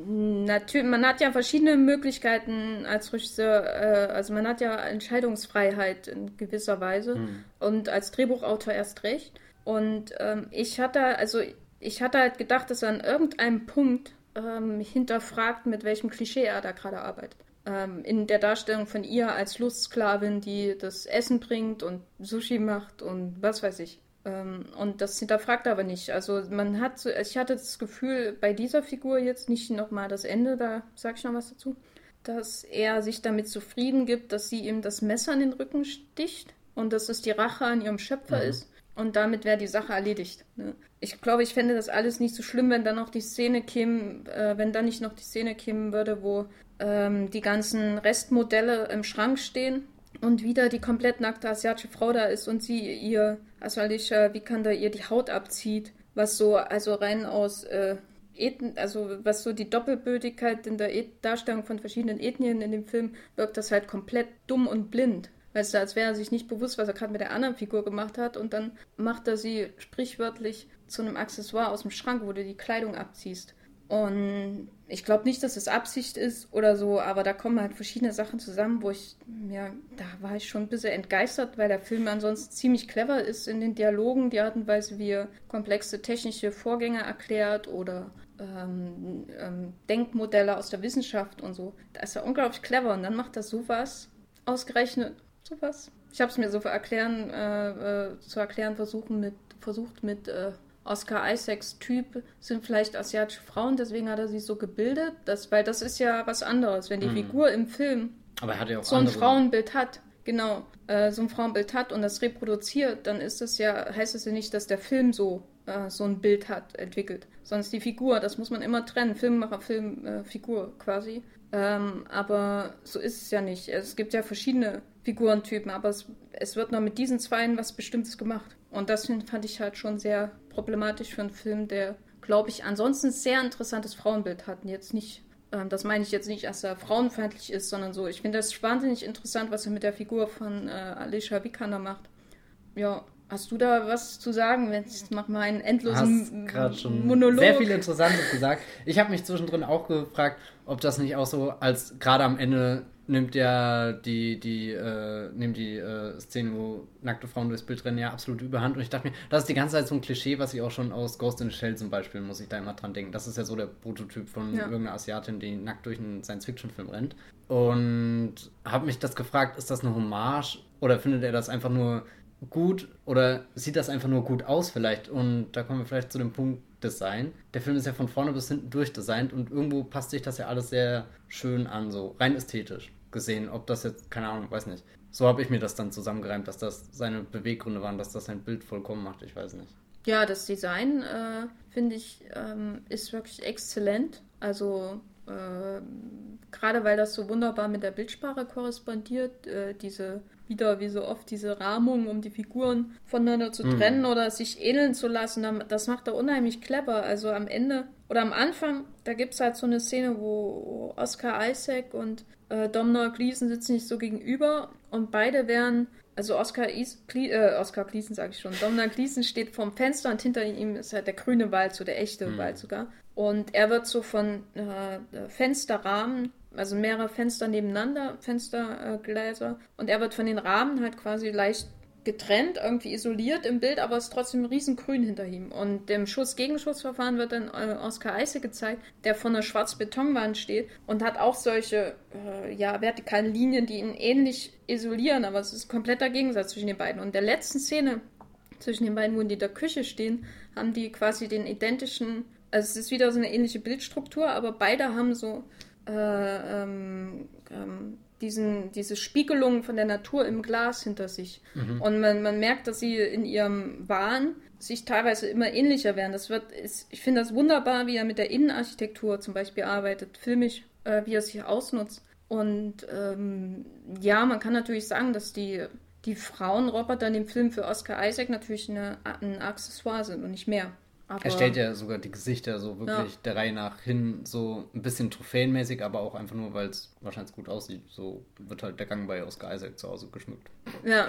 natürlich, man hat ja verschiedene Möglichkeiten als Regisseur, äh, also man hat ja Entscheidungsfreiheit in gewisser Weise hm. und als Drehbuchautor erst recht. Und ähm, ich hatte, also ich hatte halt gedacht, dass er an irgendeinem Punkt ähm, hinterfragt, mit welchem Klischee er da gerade arbeitet. Ähm, in der Darstellung von ihr als Lustsklavin, die das Essen bringt und Sushi macht und was weiß ich. Ähm, und das hinterfragt er aber nicht. Also man hat, so, ich hatte das Gefühl, bei dieser Figur jetzt nicht nochmal das Ende, da sage ich noch was dazu, dass er sich damit zufrieden gibt, dass sie ihm das Messer in den Rücken sticht und dass es die Rache an ihrem Schöpfer mhm. ist. Und damit wäre die Sache erledigt. Ne? Ich glaube, ich fände das alles nicht so schlimm, wenn dann noch die Szene käme, äh, wenn dann nicht noch die Szene kämen würde, wo ähm, die ganzen Restmodelle im Schrank stehen und wieder die komplett nackte asiatische Frau da ist und sie ihr, also Alicia Vikander ihr die Haut abzieht, was so, also rein aus äh, Ethen, also was so die Doppelbödigkeit in der Et Darstellung von verschiedenen Ethnien in dem Film wirkt das halt komplett dumm und blind. Weißt du, als wäre er sich nicht bewusst, was er gerade mit der anderen Figur gemacht hat und dann macht er sie sprichwörtlich zu einem Accessoire aus dem Schrank, wo du die Kleidung abziehst. Und ich glaube nicht, dass es Absicht ist oder so, aber da kommen halt verschiedene Sachen zusammen, wo ich, ja, da war ich schon ein bisschen entgeistert, weil der Film ansonsten ziemlich clever ist in den Dialogen, die Art und Weise, wie er komplexe technische Vorgänge erklärt oder ähm, ähm, Denkmodelle aus der Wissenschaft und so. Da ist er unglaublich clever und dann macht er sowas, ausgerechnet sowas. Ich habe es mir so erklären, äh, äh, zu erklären versuchen mit, versucht mit äh, Oscar Isaacs Typ sind vielleicht asiatische Frauen, deswegen hat er sie so gebildet, das, weil das ist ja was anderes, wenn die mhm. Figur im Film ja so ein Frauenbild hat, genau, äh, so ein Frauenbild hat und das reproduziert, dann ist das ja, heißt es ja nicht, dass der Film so äh, so ein Bild hat, entwickelt. Sonst die Figur, das muss man immer trennen, Filmemacher, Film, äh, Figur quasi. Ähm, aber so ist es ja nicht. Es gibt ja verschiedene Figurentypen, aber es, es wird nur mit diesen Zweien was Bestimmtes gemacht. Und das fand ich halt schon sehr problematisch für einen Film, der, glaube ich, ansonsten sehr interessantes Frauenbild hat. Und jetzt nicht, ähm, das meine ich jetzt nicht, dass er frauenfeindlich ist, sondern so. Ich finde das wahnsinnig interessant, was er mit der Figur von äh, Alicia Vikander macht. Ja, Hast du da was zu sagen? Jetzt mach mal einen endlosen Hast schon Monolog. Sehr viel Interessantes gesagt. Ich habe mich zwischendrin auch gefragt, ob das nicht auch so als gerade am Ende nimmt ja die, die, äh, nimmt die äh, Szene, wo nackte Frauen durchs Bild rennen, ja absolut überhand. Und ich dachte mir, das ist die ganze Zeit so ein Klischee, was ich auch schon aus Ghost in the Shell zum Beispiel, muss ich da immer dran denken. Das ist ja so der Prototyp von ja. irgendeiner Asiatin, die nackt durch einen Science-Fiction-Film rennt. Und habe mich das gefragt, ist das eine Hommage oder findet er das einfach nur gut oder sieht das einfach nur gut aus vielleicht? Und da kommen wir vielleicht zu dem Punkt Design. Der Film ist ja von vorne bis hinten durchdesignt und irgendwo passt sich das ja alles sehr schön an, so rein ästhetisch gesehen. Ob das jetzt, keine Ahnung, weiß nicht. So habe ich mir das dann zusammengereimt, dass das seine Beweggründe waren, dass das sein Bild vollkommen macht. Ich weiß nicht. Ja, das Design, äh, finde ich, ähm, ist wirklich exzellent. Also äh, gerade weil das so wunderbar mit der Bildsprache korrespondiert, äh, diese wieder wie so oft diese Rahmung, um die Figuren voneinander zu mhm. trennen oder sich ähneln zu lassen, das macht er unheimlich clever. Also am Ende oder am Anfang, da gibt es halt so eine Szene, wo Oscar Isaac und äh, Domhnall Gleeson sitzen sich so gegenüber und beide werden, also Oscar, Is, Gle äh, Oscar Gleeson sage ich schon, Domhnall Gleeson steht vorm Fenster und hinter ihm ist halt der grüne Wald, so der echte mhm. Wald sogar. Und er wird so von äh, Fensterrahmen also mehrere Fenster nebeneinander, Fenstergläser. und er wird von den Rahmen halt quasi leicht getrennt, irgendwie isoliert im Bild, aber es ist trotzdem riesengrün hinter ihm. Und dem Schuss-Gegenschussverfahren wird dann äh, Oscar Eise gezeigt, der vor einer Schwarz-Betonwand steht und hat auch solche äh, ja, vertikalen Linien, die ihn ähnlich isolieren, aber es ist ein kompletter Gegensatz zwischen den beiden. Und der letzten Szene zwischen den beiden, wo die in der Küche stehen, haben die quasi den identischen, also es ist wieder so eine ähnliche Bildstruktur, aber beide haben so äh, ähm, ähm, diesen, diese Spiegelung von der Natur im Glas hinter sich. Mhm. Und man, man merkt, dass sie in ihrem Wahn sich teilweise immer ähnlicher werden. Das wird, ist, ich finde das wunderbar, wie er mit der Innenarchitektur zum Beispiel arbeitet, filmisch, äh, wie er sich ausnutzt. Und ähm, ja, man kann natürlich sagen, dass die, die Frauenroboter in dem Film für Oscar Isaac natürlich eine, ein Accessoire sind und nicht mehr. Aber er stellt ja sogar die Gesichter so wirklich ja. der Reihe nach hin, so ein bisschen trophäenmäßig, aber auch einfach nur, weil es wahrscheinlich gut aussieht. So wird halt der Gang bei Oscar Isaac zu Hause geschmückt. Ja,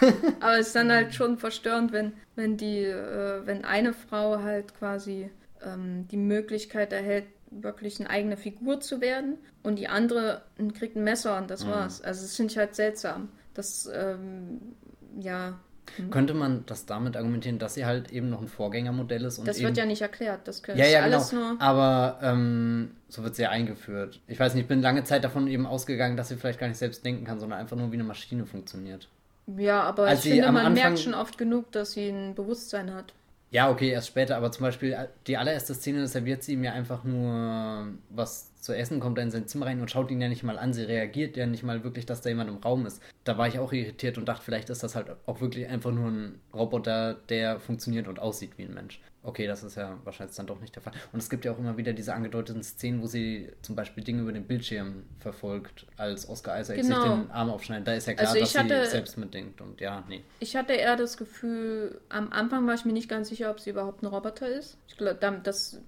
aber es ist dann halt schon verstörend, wenn, wenn die, äh, wenn eine Frau halt quasi ähm, die Möglichkeit erhält, wirklich eine eigene Figur zu werden und die andere kriegt ein Messer und das Mhm. war's. Also das finde ich halt seltsam. Das, ähm, ja, Könnte man das damit argumentieren, dass sie halt eben noch ein Vorgängermodell ist? Und das wird ja nicht erklärt. Das Ja, ja, alles genau. nur... Aber ähm, so wird sie ja eingeführt. Ich weiß nicht, ich bin lange Zeit davon eben ausgegangen, dass sie vielleicht gar nicht selbst denken kann, sondern einfach nur wie eine Maschine funktioniert. Ja, aber Als ich finde, man Anfang- merkt schon oft genug, dass sie ein Bewusstsein hat. Ja, okay, erst später, aber zum Beispiel äh, die allererste Szene serviert sie ihm ja einfach nur was zu essen, kommt da in sein Zimmer rein und schaut ihn ja nicht mal an. Sie reagiert ja nicht mal wirklich, dass da jemand im Raum ist. Da war ich auch irritiert und dachte, vielleicht ist das halt auch wirklich einfach nur ein Roboter, der funktioniert und aussieht wie ein Mensch. Okay, das ist ja wahrscheinlich dann doch nicht der Fall. Und es gibt ja auch immer wieder diese angedeuteten Szenen, wo sie zum Beispiel Dinge über den Bildschirm verfolgt, als Oscar Isaac Genau. sich den Arm aufschneidet. Da ist ja klar, Also dass hatte- sie selbst mitdenkt und ja, nee. Ich hatte eher das Gefühl, am Anfang war ich mir nicht ganz sicher, ob sie überhaupt ein Roboter ist. Ich glaube, das,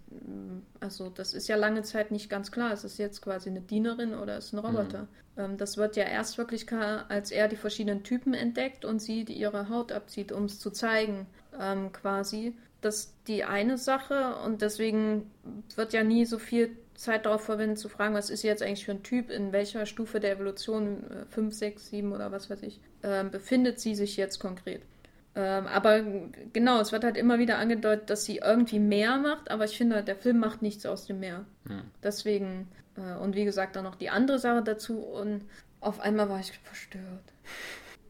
also das ist ja lange Zeit nicht ganz klar. Ist es jetzt quasi eine Dienerin oder ist es ein Roboter? Ähm, das wird ja erst wirklich klar, als er die verschiedenen Typen entdeckt und sie ihre Haut abzieht, um es zu zeigen, ähm, quasi. Das ist die eine Sache und deswegen wird ja nie so viel Zeit darauf verwendet zu fragen, was ist jetzt eigentlich für ein Typ, in welcher Stufe der Evolution, 5, 6, 7 oder was weiß ich, ähm, befindet sie sich jetzt konkret. Ähm, aber genau, es wird halt immer wieder angedeutet, dass sie irgendwie mehr macht, aber ich finde, der Film macht nichts aus dem Meer. Hm. Deswegen, äh, und wie gesagt, dann noch die andere Sache dazu und auf einmal war ich verstört.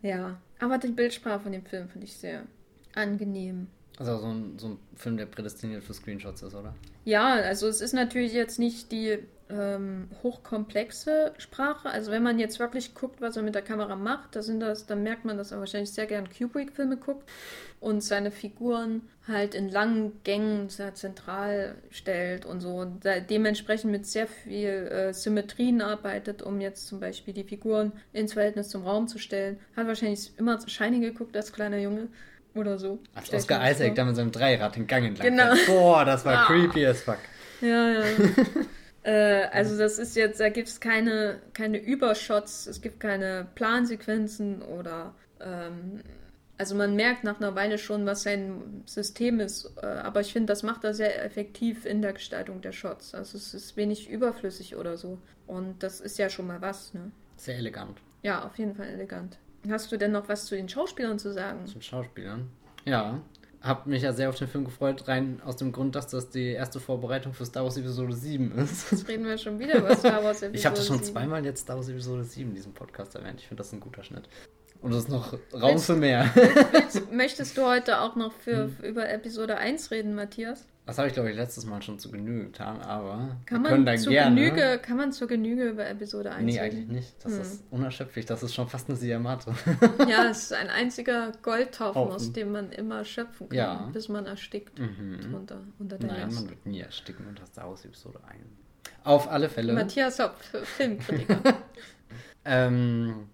Ja, aber die Bildsprache von dem Film finde ich sehr angenehm. Also so ein, so ein Film, der prädestiniert für Screenshots ist, oder? Ja, also es ist natürlich jetzt nicht die ähm, hochkomplexe Sprache. Also wenn man jetzt wirklich guckt, was er mit der Kamera macht, da sind das, dann merkt man, dass er wahrscheinlich sehr gern Kubrick-Filme guckt und seine Figuren halt in langen Gängen sehr zentral stellt und so. Da, dementsprechend mit sehr viel äh, Symmetrien arbeitet, um jetzt zum Beispiel die Figuren ins Verhältnis zum Raum zu stellen. Hat wahrscheinlich immer Shining geguckt als kleiner Junge oder so. Als Oscar Isaac da mit seinem Dreirad den Gang entlang Genau. fährt. Boah, das war Ah. creepy as fuck. Ja, ja. äh, also das ist jetzt, da gibt es keine, keine Übershots, es gibt keine Plansequenzen oder ähm, also man merkt nach einer Weile schon, was sein System ist, äh, aber ich finde, das macht er sehr effektiv in der Gestaltung der Shots. Also es ist wenig überflüssig oder so. Und das ist ja schon mal was, ne? Sehr elegant. Ja, auf jeden Fall elegant. Hast du denn noch was zu den Schauspielern zu sagen? Zum Schauspielern. Ja. Hab mich ja sehr auf den Film gefreut, rein aus dem Grund, dass das die erste Vorbereitung für Star Wars Episode 7 ist. Jetzt reden wir schon wieder über Star Wars Episode Ich habe das schon 7. zweimal jetzt Star Wars Episode 7 in diesem Podcast erwähnt. Ich finde das ein guter Schnitt. Und es ist noch Raum für mehr. Willst, möchtest du heute auch noch für, Hm. über Episode 1 reden, Matthias? Das habe ich, glaube ich, letztes Mal schon zu Genüge getan, aber Kann wir können man, da zu gerne. Genüge, kann man zur Genüge über Episode 1 Nee, reden? eigentlich nicht. Das Hm. ist unerschöpflich. Das ist schon fast eine Siamate. Ja, es ist ein einziger Haufen. aus dem man immer schöpfen kann, Ja. bis man erstickt Mhm. drunter, unter der Nein, Last. man wird nie ersticken unter Star Wars Episode 1. Auf alle Fälle. Matthias Hopf, Filmkritiker. Ähm,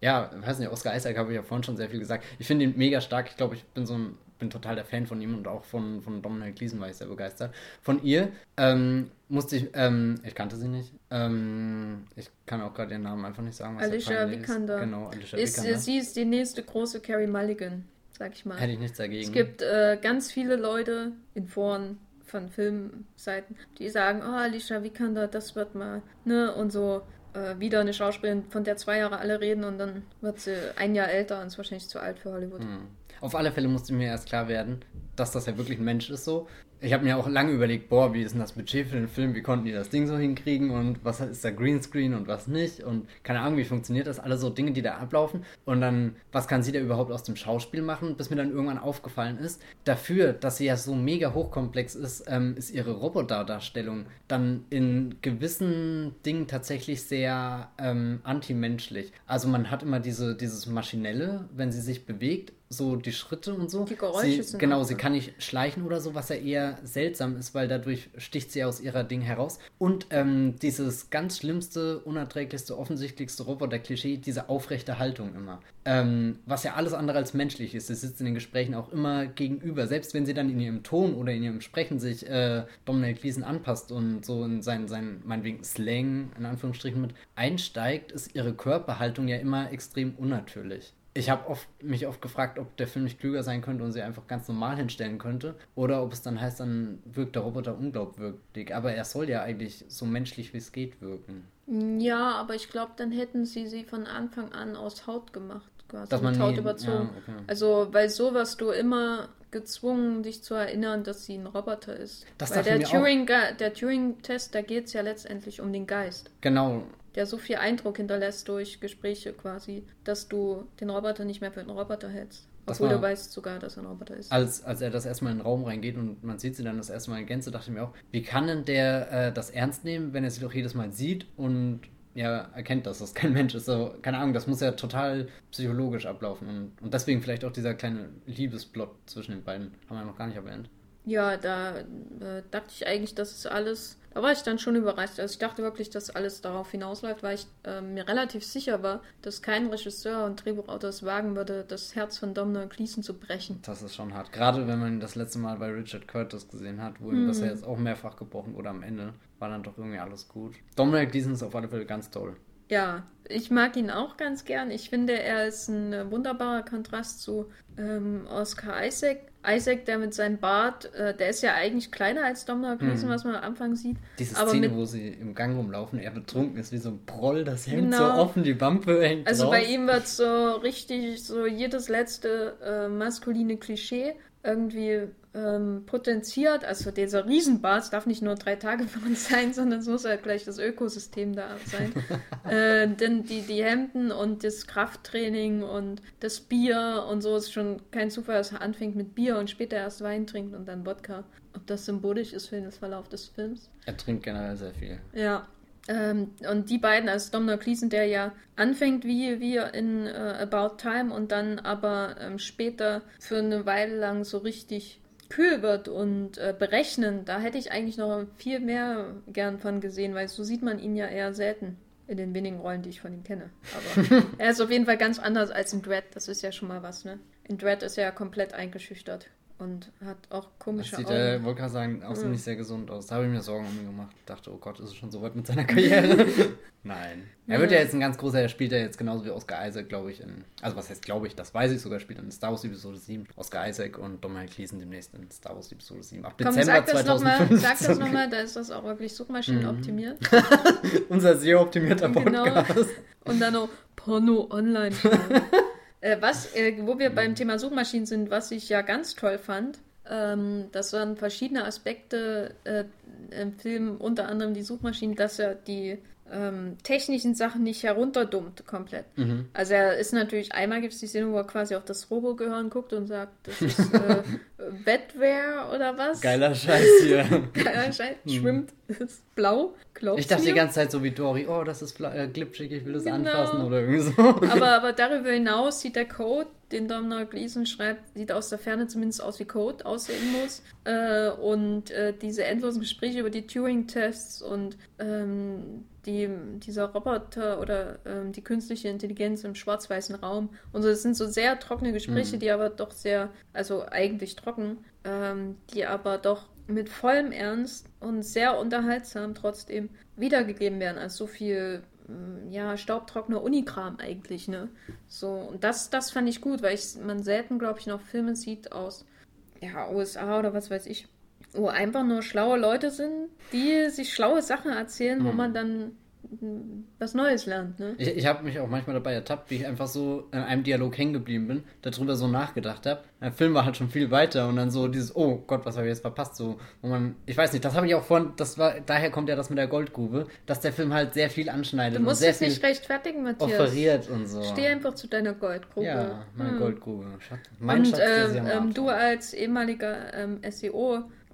ja, weiß nicht, Oscar Isaac habe ich ja vorhin schon sehr viel gesagt. Ich finde ihn mega stark. Ich glaube, ich bin so ein, bin total der Fan von ihm und auch von, von Domhnall Gleeson war ich sehr begeistert. Von ihr ähm, musste ich, ähm, ich kannte sie nicht. Ähm, ich kann auch gerade ihren Namen einfach nicht sagen. was Alicia. Vikander. Genau, Alicia ist, Vikander. sie ist die nächste große Carrie Mulligan, sag ich mal. Hätte ich nichts dagegen. Es gibt äh, ganz viele Leute in Foren von Filmseiten, die sagen, oh, Alicia Vikander, das wird mal, ne, und so äh, wieder eine Schauspielerin, von der zwei Jahre alle reden und dann wird sie ein Jahr älter und ist wahrscheinlich zu alt für Hollywood. Hm. Auf alle Fälle musste mir erst klar werden, dass das ja wirklich ein Mensch ist so. Ich habe mir auch lange überlegt, boah, wie ist denn das Budget für den Film, wie konnten die das Ding so hinkriegen? Und was ist da Greenscreen und was nicht? Und keine Ahnung, wie funktioniert das, alle so Dinge, die da ablaufen. Und dann, was kann sie da überhaupt aus dem Schauspiel machen, bis mir dann irgendwann aufgefallen ist, dafür, dass sie ja so mega hochkomplex ist, ähm, ist ihre Roboterdarstellung dann in gewissen Dingen tatsächlich sehr ähm, antimenschlich. Also man hat immer diese, dieses Maschinelle, wenn sie sich bewegt, so die Schritte und so. Die Geräusche sie, sind Genau, sie kann nicht schleichen oder so, was ja eher seltsam ist, weil dadurch sticht sie aus ihrer Ding heraus. Und ähm, dieses ganz schlimmste, unerträglichste, offensichtlichste Roboter-Klischee, diese aufrechte Haltung immer. Ähm, was ja alles andere als menschlich ist. Sie sitzt in den Gesprächen auch immer gegenüber. Selbst wenn sie dann in ihrem Ton oder in ihrem Sprechen sich äh, Domhnall Gleeson anpasst und so in seinen, seinen, meinetwegen Slang, in Anführungsstrichen, mit einsteigt, ist ihre Körperhaltung ja immer extrem unnatürlich. Ich habe oft, mich oft gefragt, ob der Film nicht klüger sein könnte und sie einfach ganz normal hinstellen könnte. Oder ob es dann heißt, dann wirkt der Roboter unglaubwürdig. Aber er soll ja eigentlich so menschlich wie es geht wirken. Ja, aber ich glaube, dann hätten sie sie von Anfang an aus Haut gemacht. Quasi Dass man mit Haut nie- überzogen. ja, okay. Also, weil so wirst du immer gezwungen, dich zu erinnern, dass sie ein Roboter ist. Das weil der Turing-Test, da geht es ja letztendlich um den Geist. Genau. Der so viel Eindruck hinterlässt durch Gespräche quasi, dass du den Roboter nicht mehr für einen Roboter hältst. Das Obwohl du weißt sogar, dass er ein Roboter ist. Als, als er das erstmal in den Raum reingeht und man sieht sie dann das erste Mal in Gänze, dachte ich mir auch, wie kann denn der äh, das ernst nehmen, wenn er sie doch jedes Mal sieht und ja, erkennt, dass das kein Mensch ist. So, keine Ahnung, das muss ja total psychologisch ablaufen. Und, und deswegen vielleicht auch dieser kleine Liebesplot zwischen den beiden. Haben wir noch gar nicht erwähnt. Ja, da äh, dachte ich eigentlich, dass es alles. Da war ich dann schon überrascht. Also ich dachte wirklich, dass alles darauf hinausläuft, weil ich äh, mir relativ sicher war, dass kein Regisseur und Drehbuchautor es wagen würde, das Herz von Domhnall Gleeson zu brechen. Das ist schon hart. Gerade wenn man ihn das letzte Mal bei Richard Curtis gesehen hat, wo ihm das ja jetzt auch mehrfach gebrochen wurde am Ende, war dann doch irgendwie alles gut. Dominic Gleason ist auf alle Fälle ganz toll. Ja, ich mag ihn auch ganz gern. Ich finde, er ist ein äh, wunderbarer Kontrast zu ähm, Oscar Isaac. Isaac, der mit seinem Bart, äh, der ist ja eigentlich kleiner als Domhnall Gleeson, was man am Anfang sieht. Diese Aber Szene, mit- wo sie im Gang rumlaufen, er betrunken ist wie so ein Proll, das Hemd so Genau. offen, die Wampe hängt Also raus. bei ihm wird so richtig so jedes letzte äh, maskuline Klischee irgendwie ähm, potenziert. Also dieser Riesenbart es darf nicht nur drei Tage für uns sein, sondern es muss halt gleich das Ökosystem da sein. äh, denn die, die Hemden und das Krafttraining und das Bier und so ist schon kein Zufall, dass er anfängt mit Bier und später erst Wein trinkt und dann Wodka. Ob das symbolisch ist für den Verlauf des Films. Er trinkt generell sehr viel. Ja. Ähm, und die beiden, also Domhnall Gleeson, der ja anfängt wie wir in äh, About Time und dann aber ähm, später für eine Weile lang so richtig kühl wird und äh, berechnen, da hätte ich eigentlich noch viel mehr gern von gesehen, weil so sieht man ihn ja eher selten in den wenigen Rollen, die ich von ihm kenne. Aber er ist auf jeden Fall ganz anders als in Dread, das ist ja schon mal was, ne? In Dread ist er ja komplett eingeschüchtert und hat auch Das komische sieht, Augen. äh, wollte gerade sagen, auch Mhm. nicht sehr gesund aus. Da habe ich mir Sorgen um ihn gemacht. Dachte, oh Gott, ist es schon so weit mit seiner Karriere? Nein. Er wird ja jetzt ein ganz großer, er spielt ja jetzt genauso wie Oscar Isaac, glaube ich, in, also was heißt glaube ich, das weiß ich sogar, spielt in Star Wars Episode 7. Oscar Isaac und Dominic Gleeson demnächst in Star Wars Episode 7. Ab Komm, Dezember sag das nochmal, 2015. sag das nochmal, da ist das auch wirklich Suchmaschinen optimiert. Unser sehr optimierter Genau. Podcast. Und dann noch Porno online. äh, was, äh, wo wir beim Thema Suchmaschinen sind, was ich ja ganz toll fand, ähm, das waren verschiedene Aspekte äh, im Film, unter anderem die Suchmaschinen, dass er die ähm, technischen Sachen nicht herunterdummt komplett. Mhm. Also er ist natürlich, einmal gibt es die Szene, wo er quasi auf das Robo-Gehirn guckt und sagt, das ist äh, Wetware oder was? Geiler Scheiß hier. Geiler Scheiß, schwimmt, ist blau, glaubst Mhm. Ich dachte mir? die ganze Zeit so wie Dory, oh, das ist äh, glitschig, ich will das Genau. anfassen oder irgendwie so. aber, aber darüber hinaus sieht der Code, den Domhnall Gleeson schreibt, sieht aus der Ferne zumindest aus wie Code aussehen muss. Äh, und äh, diese endlosen Gespräche über die Turing-Tests und ähm, die, dieser Roboter oder ähm, die künstliche Intelligenz im schwarz-weißen Raum. Und so, das sind so sehr trockene Gespräche, Mhm. die aber doch sehr, also eigentlich trocken, ähm, die aber doch mit vollem Ernst und sehr unterhaltsam trotzdem wiedergegeben werden. Also so viel mm, ja, staubtrockener Unikram eigentlich, ne? So, und das, das fand ich gut, weil ich, man selten, glaube ich, noch Filme sieht aus ja, USA oder was weiß ich, wo einfach nur schlaue Leute sind, die sich schlaue Sachen erzählen, wo Mhm. man dann mm, was Neues lernt, ne? Ich, ich habe mich auch manchmal dabei ertappt, wie ich einfach so in einem Dialog hängen geblieben bin, darüber so nachgedacht habe. Der Film war halt schon viel weiter und dann so dieses, oh Gott, was habe ich jetzt verpasst? So, wo man, ich weiß nicht, das habe ich auch vorhin, das war, daher kommt ja das mit der Goldgrube, dass der Film halt sehr viel anschneidet Du und musst sehr es viel nicht rechtfertigen, Matthias. offeriert und so. Steh einfach zu deiner Goldgrube. ja, meine Hm. Goldgrube. Schatz, mein und Schatz, ähm, ähm, du als ehemaliger ähm,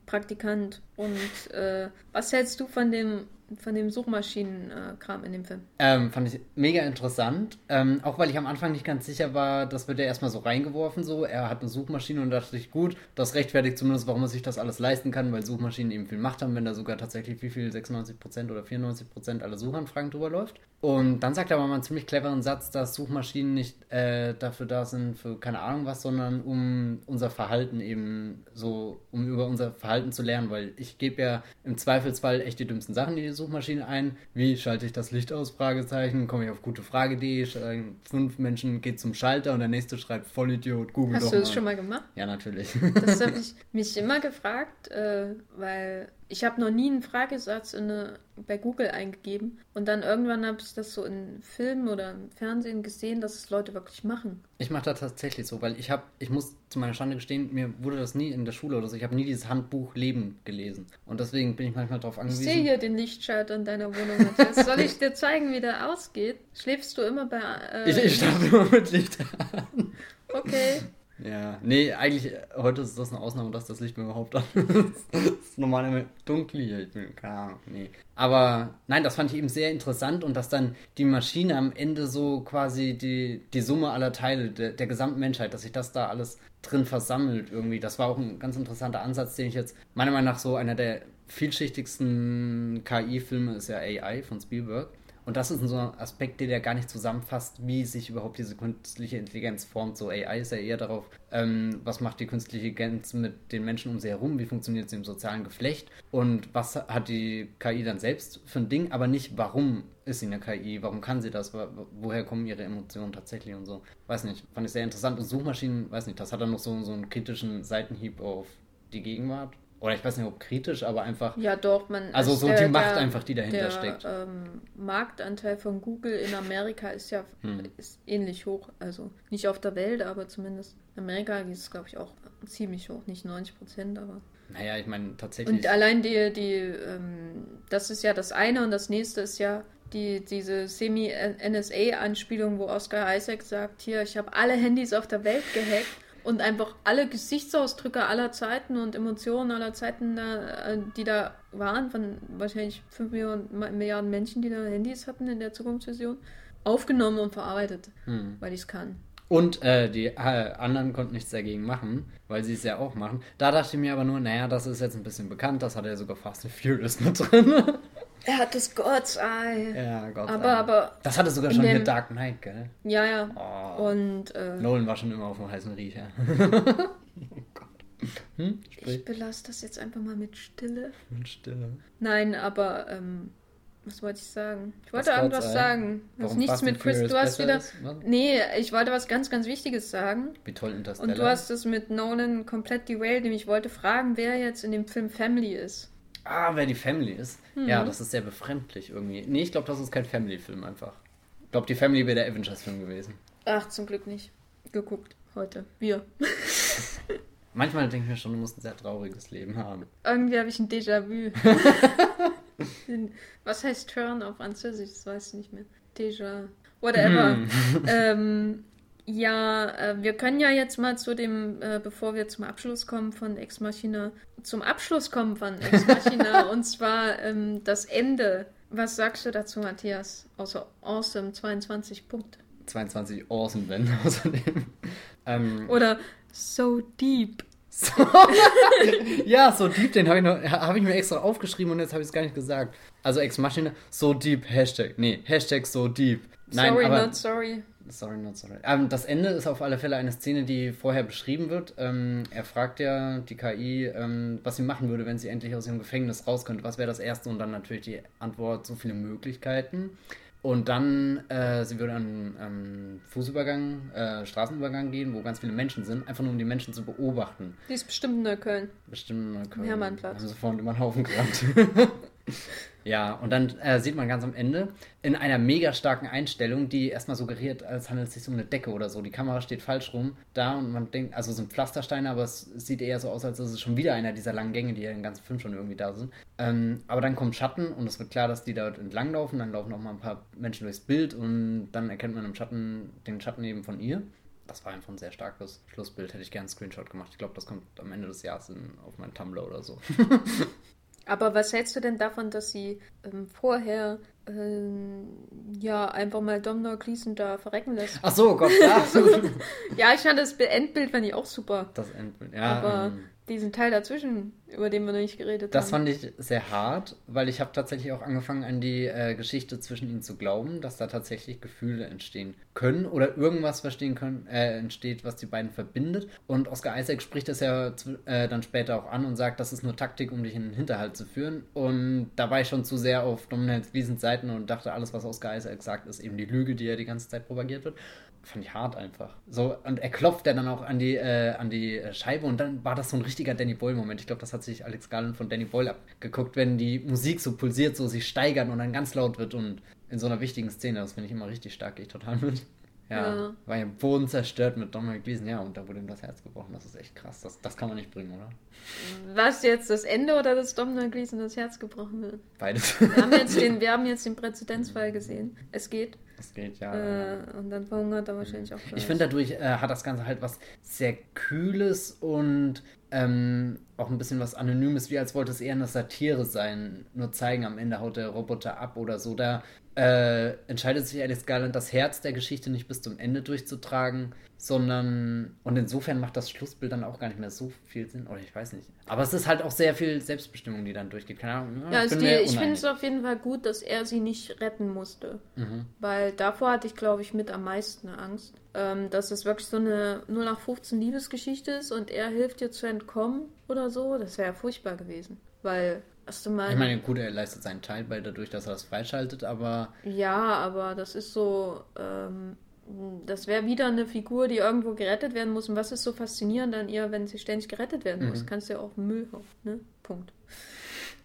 SEO-Praktikant und äh, was hältst du von dem von dem Suchmaschinenkram in dem Film? Ähm, fand ich mega interessant. Ähm, auch weil ich am Anfang nicht ganz sicher war, das wird ja erstmal so reingeworfen, so. Er hat eine Suchmaschine und da dachte ich, gut, das rechtfertigt zumindest, warum er sich das alles leisten kann, weil Suchmaschinen eben viel Macht haben, wenn da sogar tatsächlich wie viel 96% oder 94% aller Suchanfragen drüber läuft. Und dann sagt er aber mal einen ziemlich cleveren Satz, dass Suchmaschinen nicht äh, dafür da sind, für keine Ahnung was, sondern um unser Verhalten eben so, um über unser Verhalten zu lernen, weil ich gebe ja im Zweifelsfall echt die dümmsten Sachen in die Suchmaschine ein. Wie schalte ich das Licht aus? Fragezeichen. Komme ich auf gutefrage.de, fünf Menschen geht zum Schalter und der nächste schreibt Vollidiot, Google Hast doch du das mal. schon mal gemacht? Ja, natürlich. Das habe ich mich immer gefragt, äh, weil ich habe noch nie einen Fragesatz in eine, bei Google eingegeben und dann irgendwann habe ich das so in Filmen oder im Fernsehen gesehen, dass es Leute wirklich machen. Ich mache das tatsächlich so, weil ich habe, ich muss zu meiner Schande gestehen, mir wurde das nie in der Schule oder so, ich habe nie dieses Handbuch Leben gelesen. Und deswegen bin ich manchmal darauf Ich angewiesen. sehe hier den Lichtschalter in deiner Wohnung, Matthias. Soll ich dir zeigen, wie der ausgeht? Schläfst du immer bei... Äh, Ich, ich starte immer mit Licht an. Okay. Ja, nee, eigentlich, äh, heute ist das eine Ausnahme, dass das Licht mir überhaupt an ist. Das ist normal immer dunkel hier. Ich bin, keine Ahnung, nee. Aber nein, das fand ich eben sehr interessant und dass dann die Maschine am Ende so quasi die, die Summe aller Teile der, der gesamten Menschheit, dass sich das da alles drin versammelt irgendwie. Das war auch ein ganz interessanter Ansatz, den ich jetzt, meiner Meinung nach, so einer der vielschichtigsten KI-Filme ist ja AI von Spielberg. Und das ist so ein Aspekt, der gar nicht zusammenfasst, wie sich überhaupt diese künstliche Intelligenz formt. So AI ist ja eher darauf, ähm, was macht die künstliche Intelligenz mit den Menschen um sie herum, wie funktioniert sie im sozialen Geflecht und was hat die KI dann selbst für ein Ding, aber nicht, warum ist sie eine KI, warum kann sie das, Wo- woher kommen ihre Emotionen tatsächlich und so. Weiß nicht, fand ich sehr interessant. Und Suchmaschinen, weiß nicht, das hat dann noch so, so einen kritischen Seitenhieb auf die Gegenwart. Oder ich weiß nicht, ob kritisch, aber einfach Ja, doch, man. Also so der- die Macht der- einfach, die dahinter der, steckt. Ähm, Marktanteil von Google in Amerika ist ja Hm. ist ähnlich hoch. Also nicht auf der Welt, aber zumindest in Amerika ist es, glaube ich, auch ziemlich hoch. Nicht 90 Prozent, aber. Naja, ich meine tatsächlich. Und allein die, die ähm, das ist ja das eine und das nächste ist ja die, diese Semi-NSA-Anspielung, wo Oscar Isaac sagt, hier, ich habe alle Handys auf der Welt gehackt und einfach alle Gesichtsausdrücke aller Zeiten und Emotionen aller Zeiten, da, äh, die da waren, von wahrscheinlich 5 Millionen, Milliarden Menschen, die da Handys hatten in der Zukunftsvision, aufgenommen und verarbeitet, Hm. weil ich es kann. Und äh, die äh, anderen konnten nichts dagegen machen, weil sie es ja auch machen. Da dachte ich mir aber nur, naja, das ist jetzt ein bisschen bekannt, das hat ja sogar Fast and Furious mit drin. Er hat das God's Eye. ja, Gott Aber, sei Dank. aber, Das hatte sogar schon dem- mit Dark Knight, gell? ja, ja. Oh. Und äh, Nolan war schon immer auf dem heißen Riecher. oh Gott. Hm? ich belasse das jetzt einfach mal mit Stille. Und Stille. Nein, aber ähm, was wollte ich sagen? Ich wollte Was irgendwas sagen. Das nichts Fast mit Chris. Du hast wieder. ist? Was? Nee, ich wollte was ganz, ganz Wichtiges sagen. Wie toll Interstellar. Und du hast es mit Nolan komplett derailed. Nämlich ich wollte fragen, wer jetzt in dem Film Family ist. Ah, wer die Family ist. Mhm. Ja, das ist sehr befremdlich irgendwie. Nee, ich glaube, das ist kein Family-Film einfach. Ich glaube, die Family wäre der Avengers-Film gewesen. Ach, zum Glück nicht. Geguckt heute. Wir. Manchmal denke ich mir schon, du musst ein sehr trauriges Leben haben. Irgendwie habe ich ein Déjà-vu. was heißt Turn auf Französisch? Das weiß ich nicht mehr. Déjà. Whatever. Hm. ähm, ja, äh, wir können ja jetzt mal zu dem, äh, bevor wir zum Abschluss kommen von Ex Machina, zum Abschluss kommen von Ex Machina und zwar ähm, das Ende. Was sagst du dazu, Matthias? Außer Awesome 22 Punkte. 22 Awesome Ben außerdem. Ähm, Oder So Deep. so, ja, so deep, den habe ich, noch- hab ich mir extra aufgeschrieben und jetzt habe ich es gar nicht gesagt. Also Ex Machina, so deep, Hashtag. Nee, Hashtag so deep. Nein, sorry, aber not sorry. Sorry, not sorry. Ähm, das Ende ist auf alle Fälle eine Szene, die vorher beschrieben wird. Ähm, er fragt ja die KI, ähm, was sie machen würde, wenn sie endlich aus ihrem Gefängnis raus könnte. Was wäre das Erste? Und dann natürlich die Antwort, so viele Möglichkeiten. Und dann, äh, sie würde an ähm, Fußübergang, äh, Straßenübergang gehen, wo ganz viele Menschen sind, einfach nur um die Menschen zu beobachten. Die ist bestimmt in Neukölln. Bestimmt in Neukölln. Hermannplatz. Haben sie vorhin über den Haufen gerannt. ja, und dann äh, sieht man ganz am Ende in einer mega starken Einstellung, die erstmal suggeriert, als handelt es sich um eine Decke oder so. Die Kamera steht falsch rum da und man denkt, also sind Pflastersteine, aber es sieht eher so aus, als ist es schon wieder einer dieser langen Gänge, die ja den ganzen Film schon irgendwie da sind. Ähm, aber dann kommt Schatten und es wird klar, dass die dort entlang laufen. Dann laufen auch mal ein paar Menschen durchs Bild und dann erkennt man im Schatten den Schatten eben von ihr. Das war einfach ein sehr starkes Schlussbild. Hätte ich gerne einen Screenshot gemacht. Ich glaube, das kommt am Ende des Jahres in, auf meinen Tumblr oder so. Aber was hältst du denn davon, dass sie ähm, vorher ähm, ja einfach mal Domhnall Gleeson da verrecken lässt? Ach so, Gott, ja. Ja, ich fand das Endbild fand ich auch super. Das Endbild, ja. Aber ähm, diesen Teil dazwischen, über den wir noch nicht geredet Das haben. fand ich sehr hart, weil ich habe tatsächlich auch angefangen, an die äh, Geschichte zwischen ihnen zu glauben, dass da tatsächlich Gefühle entstehen können oder irgendwas verstehen können, äh, entsteht, was die beiden verbindet. Und Oscar Isaac spricht das ja äh, dann später auch an und sagt, das ist nur Taktik, um dich in den Hinterhalt zu führen. Und da war ich schon zu sehr auf Dominance Gleasons Seiten und dachte, alles, was Oscar Isaac sagt, ist eben die Lüge, die ja die ganze Zeit propagiert wird. Fand ich hart einfach. So, und er klopft dann auch an die, äh, an die äh, Scheibe und dann war das so ein richtiger Danny Boyle-Moment. Ich glaube, das hat sich Alex Garland von Danny Boyle abgeguckt, wenn die Musik so pulsiert, so sich steigern und dann ganz laut wird und in so einer wichtigen Szene, das finde ich immer richtig stark, gehe ich total mit. Ja, Ja. war ja Boden zerstört mit Donald Gleason, ja, und da wurde ihm das Herz gebrochen. Das ist echt krass. Das, das kann man nicht bringen, oder? Was jetzt das Ende oder das Domhnall Gleeson das Herz gebrochen wird? Beides. Wir haben jetzt den, wir haben jetzt den Präzedenzfall gesehen. Es geht. Das geht, ja. Äh, und dann verhungert er wahrscheinlich auch Ich gleich. finde, dadurch äh, hat das Ganze halt was sehr Kühles und ähm, auch ein bisschen was Anonymes, wie als wollte es eher eine Satire sein. Nur zeigen, am Ende haut der Roboter ab oder so. Da äh, entscheidet sich Alex Garland, das Herz der Geschichte nicht bis zum Ende durchzutragen, sondern. Und insofern macht das Schlussbild dann auch gar nicht mehr so viel Sinn. Oder ich weiß nicht. Aber es ist halt auch sehr viel Selbstbestimmung, die dann durchgeht. Keine Ahnung. Ja, also bin die, mir ich finde es auf jeden Fall gut, dass er sie nicht retten musste. Mhm. Weil davor hatte ich, glaube ich, mit am meisten Angst. Ähm, dass es wirklich so eine 0 nach 15 Liebesgeschichte ist und er hilft ihr zu entkommen oder so. Das wäre ja furchtbar gewesen. Weil, hast du mal. Ich meine, gut, er leistet seinen Teil bei dadurch, dass er das freischaltet, aber Ja, aber das ist so, ähm, das wäre wieder eine Figur, die irgendwo gerettet werden muss. Und was ist so faszinierend an ihr, wenn sie ständig gerettet werden muss? Kannst du ja auch Müll hauen, ne? Punkt.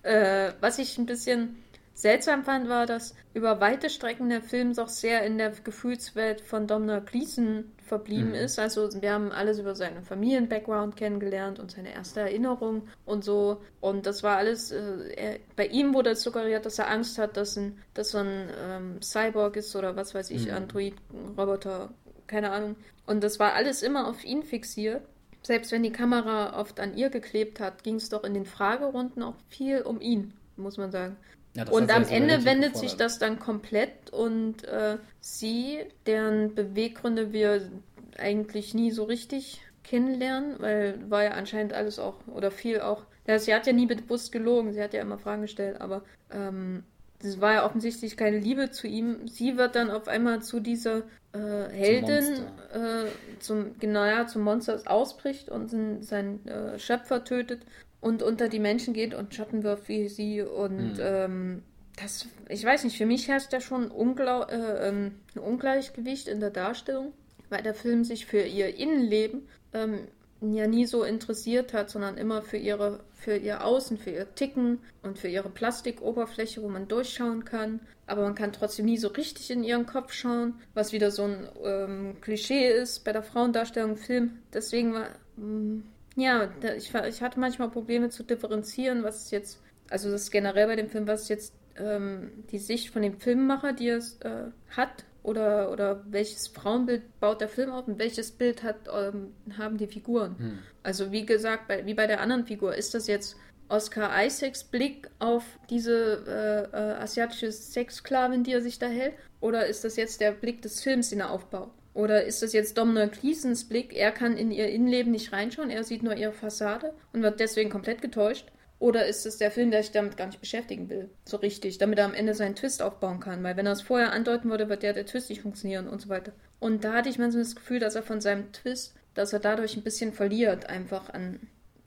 Äh, was ich ein bisschen seltsam fand, war, dass über weite Strecken der Film doch sehr in der Gefühlswelt von Domhnall Gleeson verblieben ist. Also wir haben alles über seinen Familien-Background kennengelernt und seine erste Erinnerung und so. Und das war alles, äh, er, bei ihm wurde es suggeriert, dass er Angst hat, dass, ein, dass ein ähm, Cyborg ist oder was weiß ich, Android, Roboter, keine Ahnung. Und das war alles immer auf ihn fixiert. Selbst wenn die Kamera oft an ihr geklebt hat, ging es doch in den Fragerunden auch viel um ihn, muss man sagen. Ja, das Und am Ende wendet sich das dann komplett und äh, sie, deren Beweggründe wir eigentlich nie so richtig kennenlernen, weil war ja anscheinend alles auch, oder viel auch, ja, sie hat ja nie bewusst gelogen, sie hat ja immer Fragen gestellt, aber ähm, es war ja offensichtlich keine Liebe zu ihm. Sie wird dann auf einmal zu dieser äh, Heldin, äh, zum, genau, ja, zum Monster das ausbricht und seinen, seinen äh, Schöpfer tötet und unter die Menschen geht und Schatten wirft wie sie und ähm, das, ich weiß nicht, für mich herrscht da schon Unglau äh, ähm, ein Ungleichgewicht in der Darstellung, weil der Film sich für ihr Innenleben ähm, ja nie so interessiert hat, sondern immer für ihre, für ihr Außen, für ihr Ticken und für ihre Plastikoberfläche, wo man durchschauen kann. Aber man kann trotzdem nie so richtig in ihren Kopf schauen, was wieder so ein ähm, Klischee ist bei der Frauendarstellung im Film. Deswegen war, mh, ja, ich, ich hatte manchmal Probleme zu differenzieren, was ist jetzt, also das ist generell bei dem Film, was ist jetzt ähm, die Sicht von dem Filmemacher, die es äh, hat, oder, oder welches Frauenbild baut der Film auf und welches Bild hat, ähm, haben die Figuren. Also wie gesagt, bei, wie bei der anderen Figur, ist das jetzt Oscar Isaacs Blick auf diese äh, äh, asiatische Sexsklavin, die er sich da hält? Oder ist das jetzt der Blick des Films, den er aufbaut? Oder ist das jetzt Domhnall Gleesons Blick? Er kann in ihr Innenleben nicht reinschauen, er sieht nur ihre Fassade und wird deswegen komplett getäuscht. Oder ist es der Film, der sich damit gar nicht beschäftigen will? So richtig, damit er am Ende seinen Twist aufbauen kann. Weil wenn er es vorher andeuten würde, wird der, der Twist nicht funktionieren und so weiter. Und da hatte ich manchmal das Gefühl, dass er von seinem Twist, dass er dadurch ein bisschen verliert, einfach an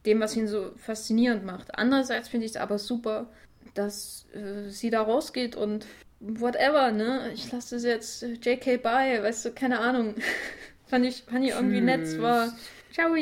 dem, was ihn so faszinierend macht. Andererseits finde ich es aber super, dass äh, sie da rausgeht und whatever, ne? Ich lasse das jetzt JK bei, weißt du, keine Ahnung. fand, ich, fand ich irgendwie nett, war. Ciao.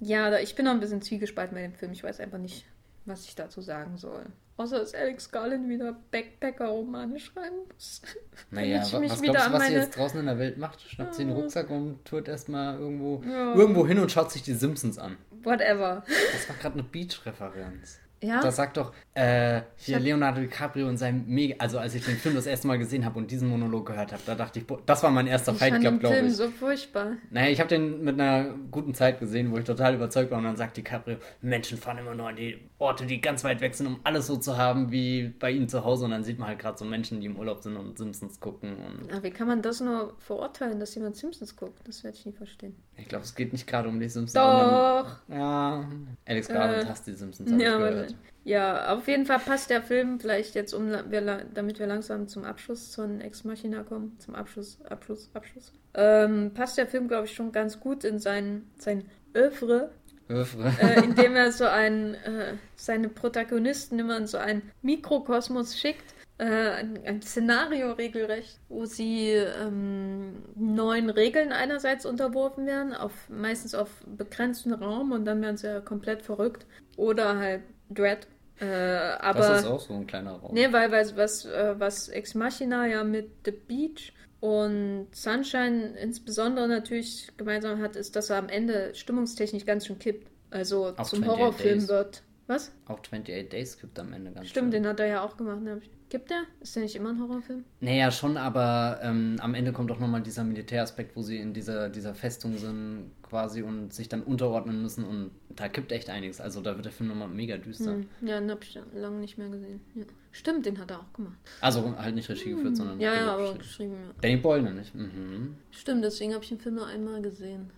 Ja, da, ich bin noch ein bisschen zwiegespalten bei dem Film. Ich weiß einfach nicht, was ich dazu sagen soll. Außer dass Alex Garland wieder Backpacker-Romane schreiben muss. Naja, was glaubst du, was sie meine- jetzt draußen in der Welt macht? Schnappt sie den Rucksack und tourt erstmal irgendwo, Ja. irgendwo hin und schaut sich die Simpsons an. Whatever. Das war gerade eine Beach-Referenz. Ja? Das sagt doch äh, hier hab- Leonardo DiCaprio und sein Mega. Also, als ich den Film das erste Mal gesehen habe und diesen Monolog gehört habe, da dachte ich, boah, das war mein erster Ich Fight Club, glaube Film ich. so furchtbar. Naja, ich habe den mit einer guten Zeit gesehen, wo ich total überzeugt war. Und dann sagt DiCaprio, Menschen fahren immer nur an die Orte, die ganz weit weg sind, um alles so zu haben wie bei ihnen zu Hause. Und dann sieht man halt gerade so Menschen, die im Urlaub sind und Simpsons gucken. Und Aber wie kann man das nur verurteilen, dass jemand Simpsons guckt? Das werde ich nie verstehen. ich glaube, es geht nicht gerade um die Simpsons. Doch. Ja, Alex Garland Äh, hasst die Simpsons, hab Ja, gehört. ja, auf jeden Fall passt der Film vielleicht jetzt, um, wir, damit wir langsam zum Abschluss von Ex Machina kommen. Zum Abschluss, Abschluss, Abschluss. Ähm, passt der Film, glaube ich, schon ganz gut in sein, sein Oeuvre, Höfre. äh, indem er so ein, äh, seine Protagonisten immer in so einen Mikrokosmos schickt. Äh, ein, ein Szenario regelrecht, wo sie ähm, neuen Regeln einerseits unterworfen werden, auf, meistens auf begrenzten Raum und dann werden sie ja komplett verrückt. Oder halt Dread. Äh, aber das ist auch so ein kleiner Raum. Nee, weil, weil was, äh, was Ex Machina ja mit The Beach und Sunshine insbesondere natürlich gemeinsam hat, ist, dass er am Ende stimmungstechnisch ganz schön kippt. Also Auf zum 28 Horrorfilm Days. wird. Was? Auch 28 Days gibt am Ende ganz Stimmt, schön. den hat er ja auch gemacht. Ne? Gibt der? Ist der nicht immer ein Horrorfilm? Naja, schon, aber ähm, am Ende kommt doch nochmal dieser Militäraspekt, wo sie in dieser, dieser Festung sind quasi und sich dann unterordnen müssen und da kippt echt einiges. Also da wird der Film nochmal mega düster. Hm. Ja, den hab ich lange nicht mehr gesehen. Ja. Stimmt, den hat er auch gemacht. Also halt nicht Regie geführt, sondern Hm. Ja, ja, aber geschrieben. geschrieben, ja. Danny Boyle, nicht? Mhm. Stimmt, deswegen habe ich den Film nur einmal gesehen.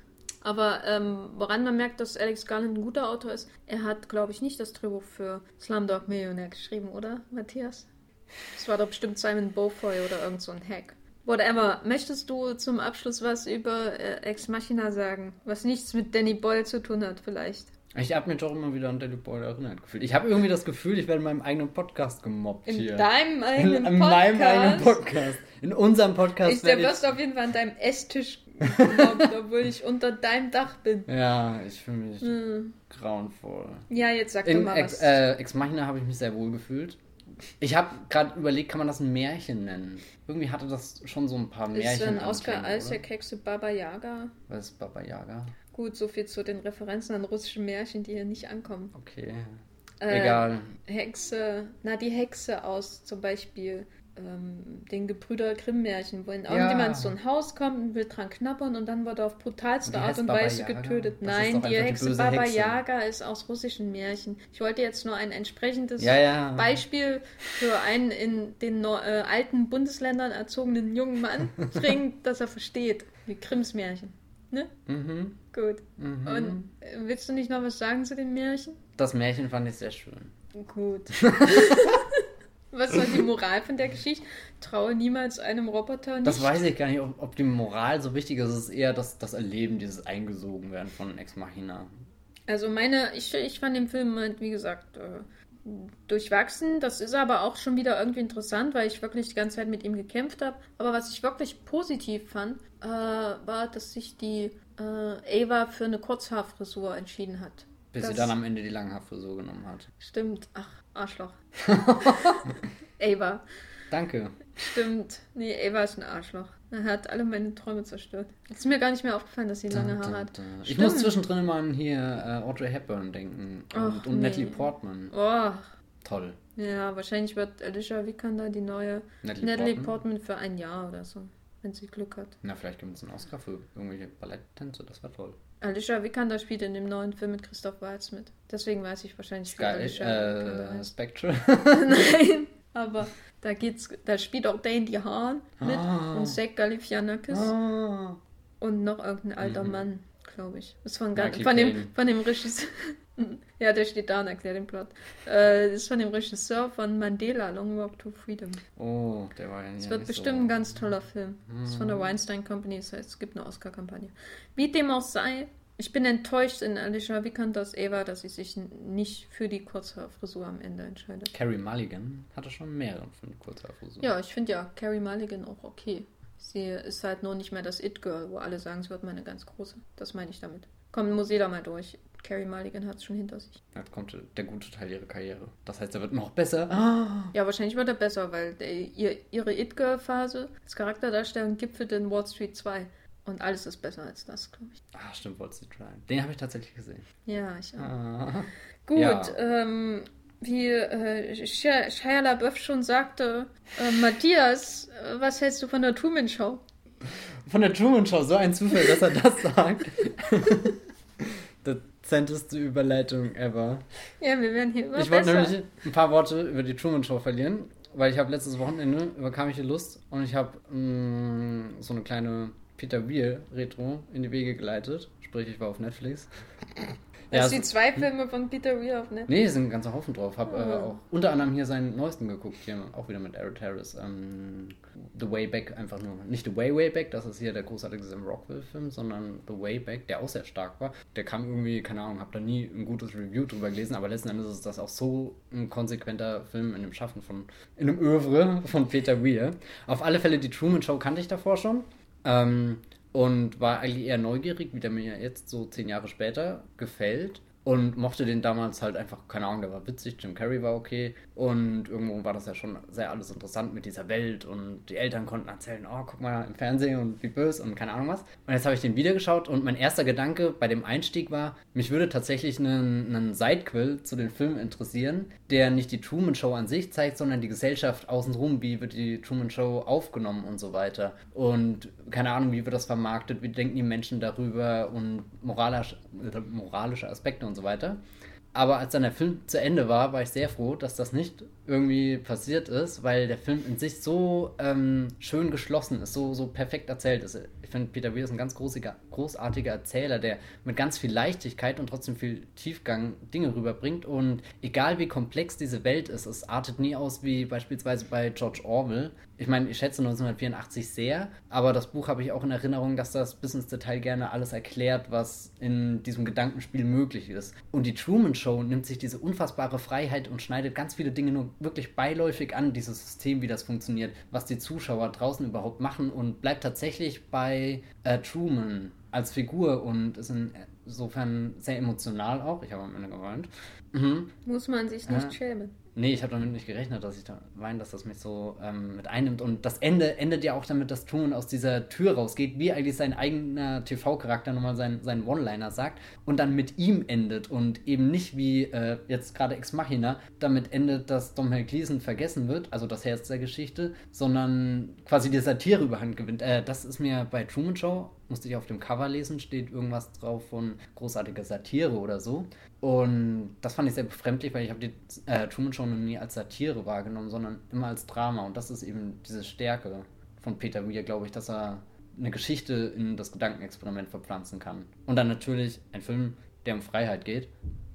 Aber ähm, woran man merkt, dass Alex Garland ein guter Autor ist, er hat, glaube ich, nicht das Drehbuch für Slumdog Millionär geschrieben, oder, Matthias? Das war doch bestimmt Simon Beaufoy oder irgend so ein Hack. Whatever. Möchtest du zum Abschluss was über äh, Ex Machina sagen? Was nichts mit Danny Boyle zu tun hat, vielleicht? Ich habe mich doch immer wieder an Danny Boyle erinnert gefühlt. Ich habe irgendwie das Gefühl, ich werde in meinem eigenen Podcast gemobbt In hier. deinem eigenen in Podcast? meinem eigenen Podcast. In unserem Podcast Ich, werde wirst du auf jeden Fall an deinem Esstisch gemobbt, obwohl ich unter deinem Dach bin. Ja, ich fühle mich Hm. grauenvoll. Ja, jetzt sag doch In mal Ex, was. äh, Ex Machina habe ich mich sehr wohl gefühlt. Ich habe gerade überlegt, kann man das ein Märchen nennen? Irgendwie hatte das schon so ein paar Märchen. ist ein Oscar Isaac Hexe Baba Yaga. Was ist Baba Yaga? Gut, so viel zu den Referenzen an russische Märchen, die hier nicht ankommen. Okay. Äh, Egal. Hexe, na die Hexe aus zum Beispiel ähm, den Gebrüder Grimm-Märchen, wo in Ja. irgendjemand so ein Haus kommt und will dran knabbern und dann wird er auf brutalste Die Art und Weise Yaga? getötet. Das Nein, die die Hexe böse Baba Hexe. Yaga ist aus russischen Märchen. Ich wollte jetzt nur ein entsprechendes Ja, ja. Beispiel für einen in den Nor äh, alten Bundesländern erzogenen jungen Mann bringen, dass er versteht, wie Grimms Märchen. Ne? Mhm. Gut. Mhm. Und äh, willst du nicht noch was sagen zu den Märchen? Das Märchen fand ich sehr schön. Gut. was war die Moral von der Geschichte? Traue niemals einem Roboter nicht. Das weiß ich gar nicht, ob, ob die Moral so wichtig ist. Es ist eher das, das Erleben, dieses Eingesogenwerden von Ex Machina. Also meine, ich, ich fand den Film halt, wie gesagt, äh, durchwachsen. Das ist aber auch schon wieder irgendwie interessant, weil ich wirklich die ganze Zeit mit ihm gekämpft habe. Aber was ich wirklich positiv fand, äh, war, dass sich die äh, Ava für eine Kurzhaarfrisur entschieden hat. Bis Das- sie dann am Ende die Langhaarfrisur genommen hat. Stimmt. Ach, Arschloch. Ava. Danke. Stimmt. Nee, Ava ist ein Arschloch. Er hat alle meine Träume zerstört. Es ist mir gar nicht mehr aufgefallen, dass sie lange Haare hat. Ich Stimmt. muss zwischendrin immer an hier äh, Audrey Hepburn denken. Und, Ach, und nee. Natalie Portman. Oh, Toll. ja, wahrscheinlich wird Alicia Vikander die neue Natalie, Natalie Portman. Portman für ein Jahr oder so, wenn sie Glück hat. Na, vielleicht gibt es einen Oscar für irgendwelche Balletttänze. Das wäre toll. Alicia Vikander spielt in dem neuen Film mit Christoph Waltz mit. Deswegen weiß ich wahrscheinlich, wie. Alicia Äh, heißt. Spectral. Nein, aber da geht's, da spielt auch Dandy Hahn mit Ah. und Zach Galifianakis ah. und noch irgendein alter Mhm. Mann, glaube ich. Ist von, Michael von, dem, von dem Regisseur. Ja, der steht da und erklärt den Plot. Äh, das ist von dem Regisseur von Mandela, Long Walk to Freedom. Oh, der war ja Es ja wird nicht bestimmt so. ein ganz toller Film. Das ist von der Mhm. Weinstein Company, das heißt, es gibt eine Oscar-Kampagne. Wie dem auch sei, ich bin enttäuscht in Alicia Vikanders Eva, dass sie sich nicht für die Kurzhaarfrisur am Ende entscheidet. Carrie Mulligan hatte schon mehrere von Kurzhaarfrisur. Ja, ich finde ja Carrie Mulligan auch okay. Sie ist halt nur nicht mehr das It-Girl, wo alle sagen, sie wird mal eine ganz große. Das meine ich damit. Komm, muss jeder mal durch. Carrie Mulligan hat es schon hinter sich. Jetzt kommt der gute Teil ihrer Karriere. Das heißt, er wird noch besser. Ah. Ja, wahrscheinlich wird er besser, weil der, ihr, ihre It-Girl-Phase als Charakterdarstellung gipfelt in Wall Street 2. Und alles ist besser als das, glaube ich. Ah, stimmt, Wall Street Crime. Den habe ich tatsächlich gesehen. Ja, ich auch. Ah. Gut, Ja. ähm, wie äh, Shia LaBeouf schon sagte, äh, Matthias, äh, was hältst du von der Truman Show? Von der Truman Show, so ein Zufall, dass er das sagt. Dezenteste Überleitung ever. Ja, wir werden hier immer Ich wollte nämlich ein paar Worte über die Truman Show verlieren, weil ich habe letztes Wochenende überkam ich die Lust und ich habe mm, so eine kleine Peter Weir Retro in die Wege geleitet. Sprich, ich war auf Netflix. Hast du die zwei Filme von Peter Weir auf Netflix? Nee, sind ein ganzer Haufen drauf. Hab oh. äh, auch unter anderem hier seinen neuesten geguckt, hier auch wieder mit Eric Harris. Ähm, The Way Back einfach nur. Nicht The Way Way Back, das ist hier der großartige Sam Rockwell-Film, sondern The Way Back, der auch sehr stark war. Der kam irgendwie, keine Ahnung, hab da nie ein gutes Review drüber gelesen, aber letzten Endes ist das auch so ein konsequenter Film in dem Schaffen von, in einem Övre von Peter Weir. Auf alle Fälle, die Truman Show kannte ich davor schon. Ähm, und war eigentlich eher neugierig, wie der mir jetzt so zehn Jahre später gefällt und mochte den damals halt einfach, keine Ahnung, der war witzig, Jim Carrey war okay und irgendwo war das ja schon sehr alles interessant mit dieser Welt und die Eltern konnten erzählen, oh, guck mal im Fernsehen und wie böse und keine Ahnung was. Und jetzt habe ich den wieder geschaut und mein erster Gedanke bei dem Einstieg war, mich würde tatsächlich einen, einen Sidequill zu den Filmen interessieren, der nicht die Truman Show an sich zeigt, sondern die Gesellschaft außenrum, wie wird die Truman Show aufgenommen und so weiter. Und keine Ahnung, wie wird das vermarktet, wie denken die Menschen darüber und moralisch, äh, moralische Aspekte und so weiter. Aber als dann der Film zu Ende war, war ich sehr froh, dass das nicht irgendwie passiert ist, weil der Film in sich so ähm, schön geschlossen ist, so, so perfekt erzählt ist. Ich finde, Peter Weir ist ein ganz großiger, großartiger Erzähler, der mit ganz viel Leichtigkeit und trotzdem viel Tiefgang Dinge rüberbringt. Und egal wie komplex diese Welt ist, es artet nie aus wie beispielsweise bei George Orwell. Ich meine, ich schätze 1984 sehr, aber das Buch habe ich auch in Erinnerung, dass das bis ins Detail gerne alles erklärt, was in diesem Gedankenspiel möglich ist. Und die Truman Show nimmt sich diese unfassbare Freiheit und schneidet ganz viele Dinge nur wirklich beiläufig an, dieses System, wie das funktioniert, was die Zuschauer draußen überhaupt machen und bleibt tatsächlich bei äh, Truman als Figur und ist insofern sehr emotional auch. Ich habe am Ende geweint. Mhm. Muss man sich nicht äh, schämen. Nee, ich habe damit nicht gerechnet, dass ich da weine, dass das mich so ähm, mit einnimmt. Und das Ende endet ja auch damit, dass Truman aus dieser Tür rausgeht, wie eigentlich sein eigener TV-Charakter nochmal seinen, seinen One-Liner sagt und dann mit ihm endet und eben nicht wie äh, jetzt gerade Ex Machina damit endet, dass Dom Gleason vergessen wird, also das Herz der Geschichte, sondern quasi die Satire überhand gewinnt. Äh, das ist mir bei Truman Show musste ich auf dem Cover lesen, steht irgendwas drauf von großartiger Satire oder so. Und das fand ich sehr befremdlich, weil ich habe die äh, Truman Show noch nie als Satire wahrgenommen, sondern immer als Drama. Und das ist eben diese Stärke von Peter Weir, glaube ich, dass er eine Geschichte in das Gedankenexperiment verpflanzen kann. Und dann natürlich ein Film, der um Freiheit geht,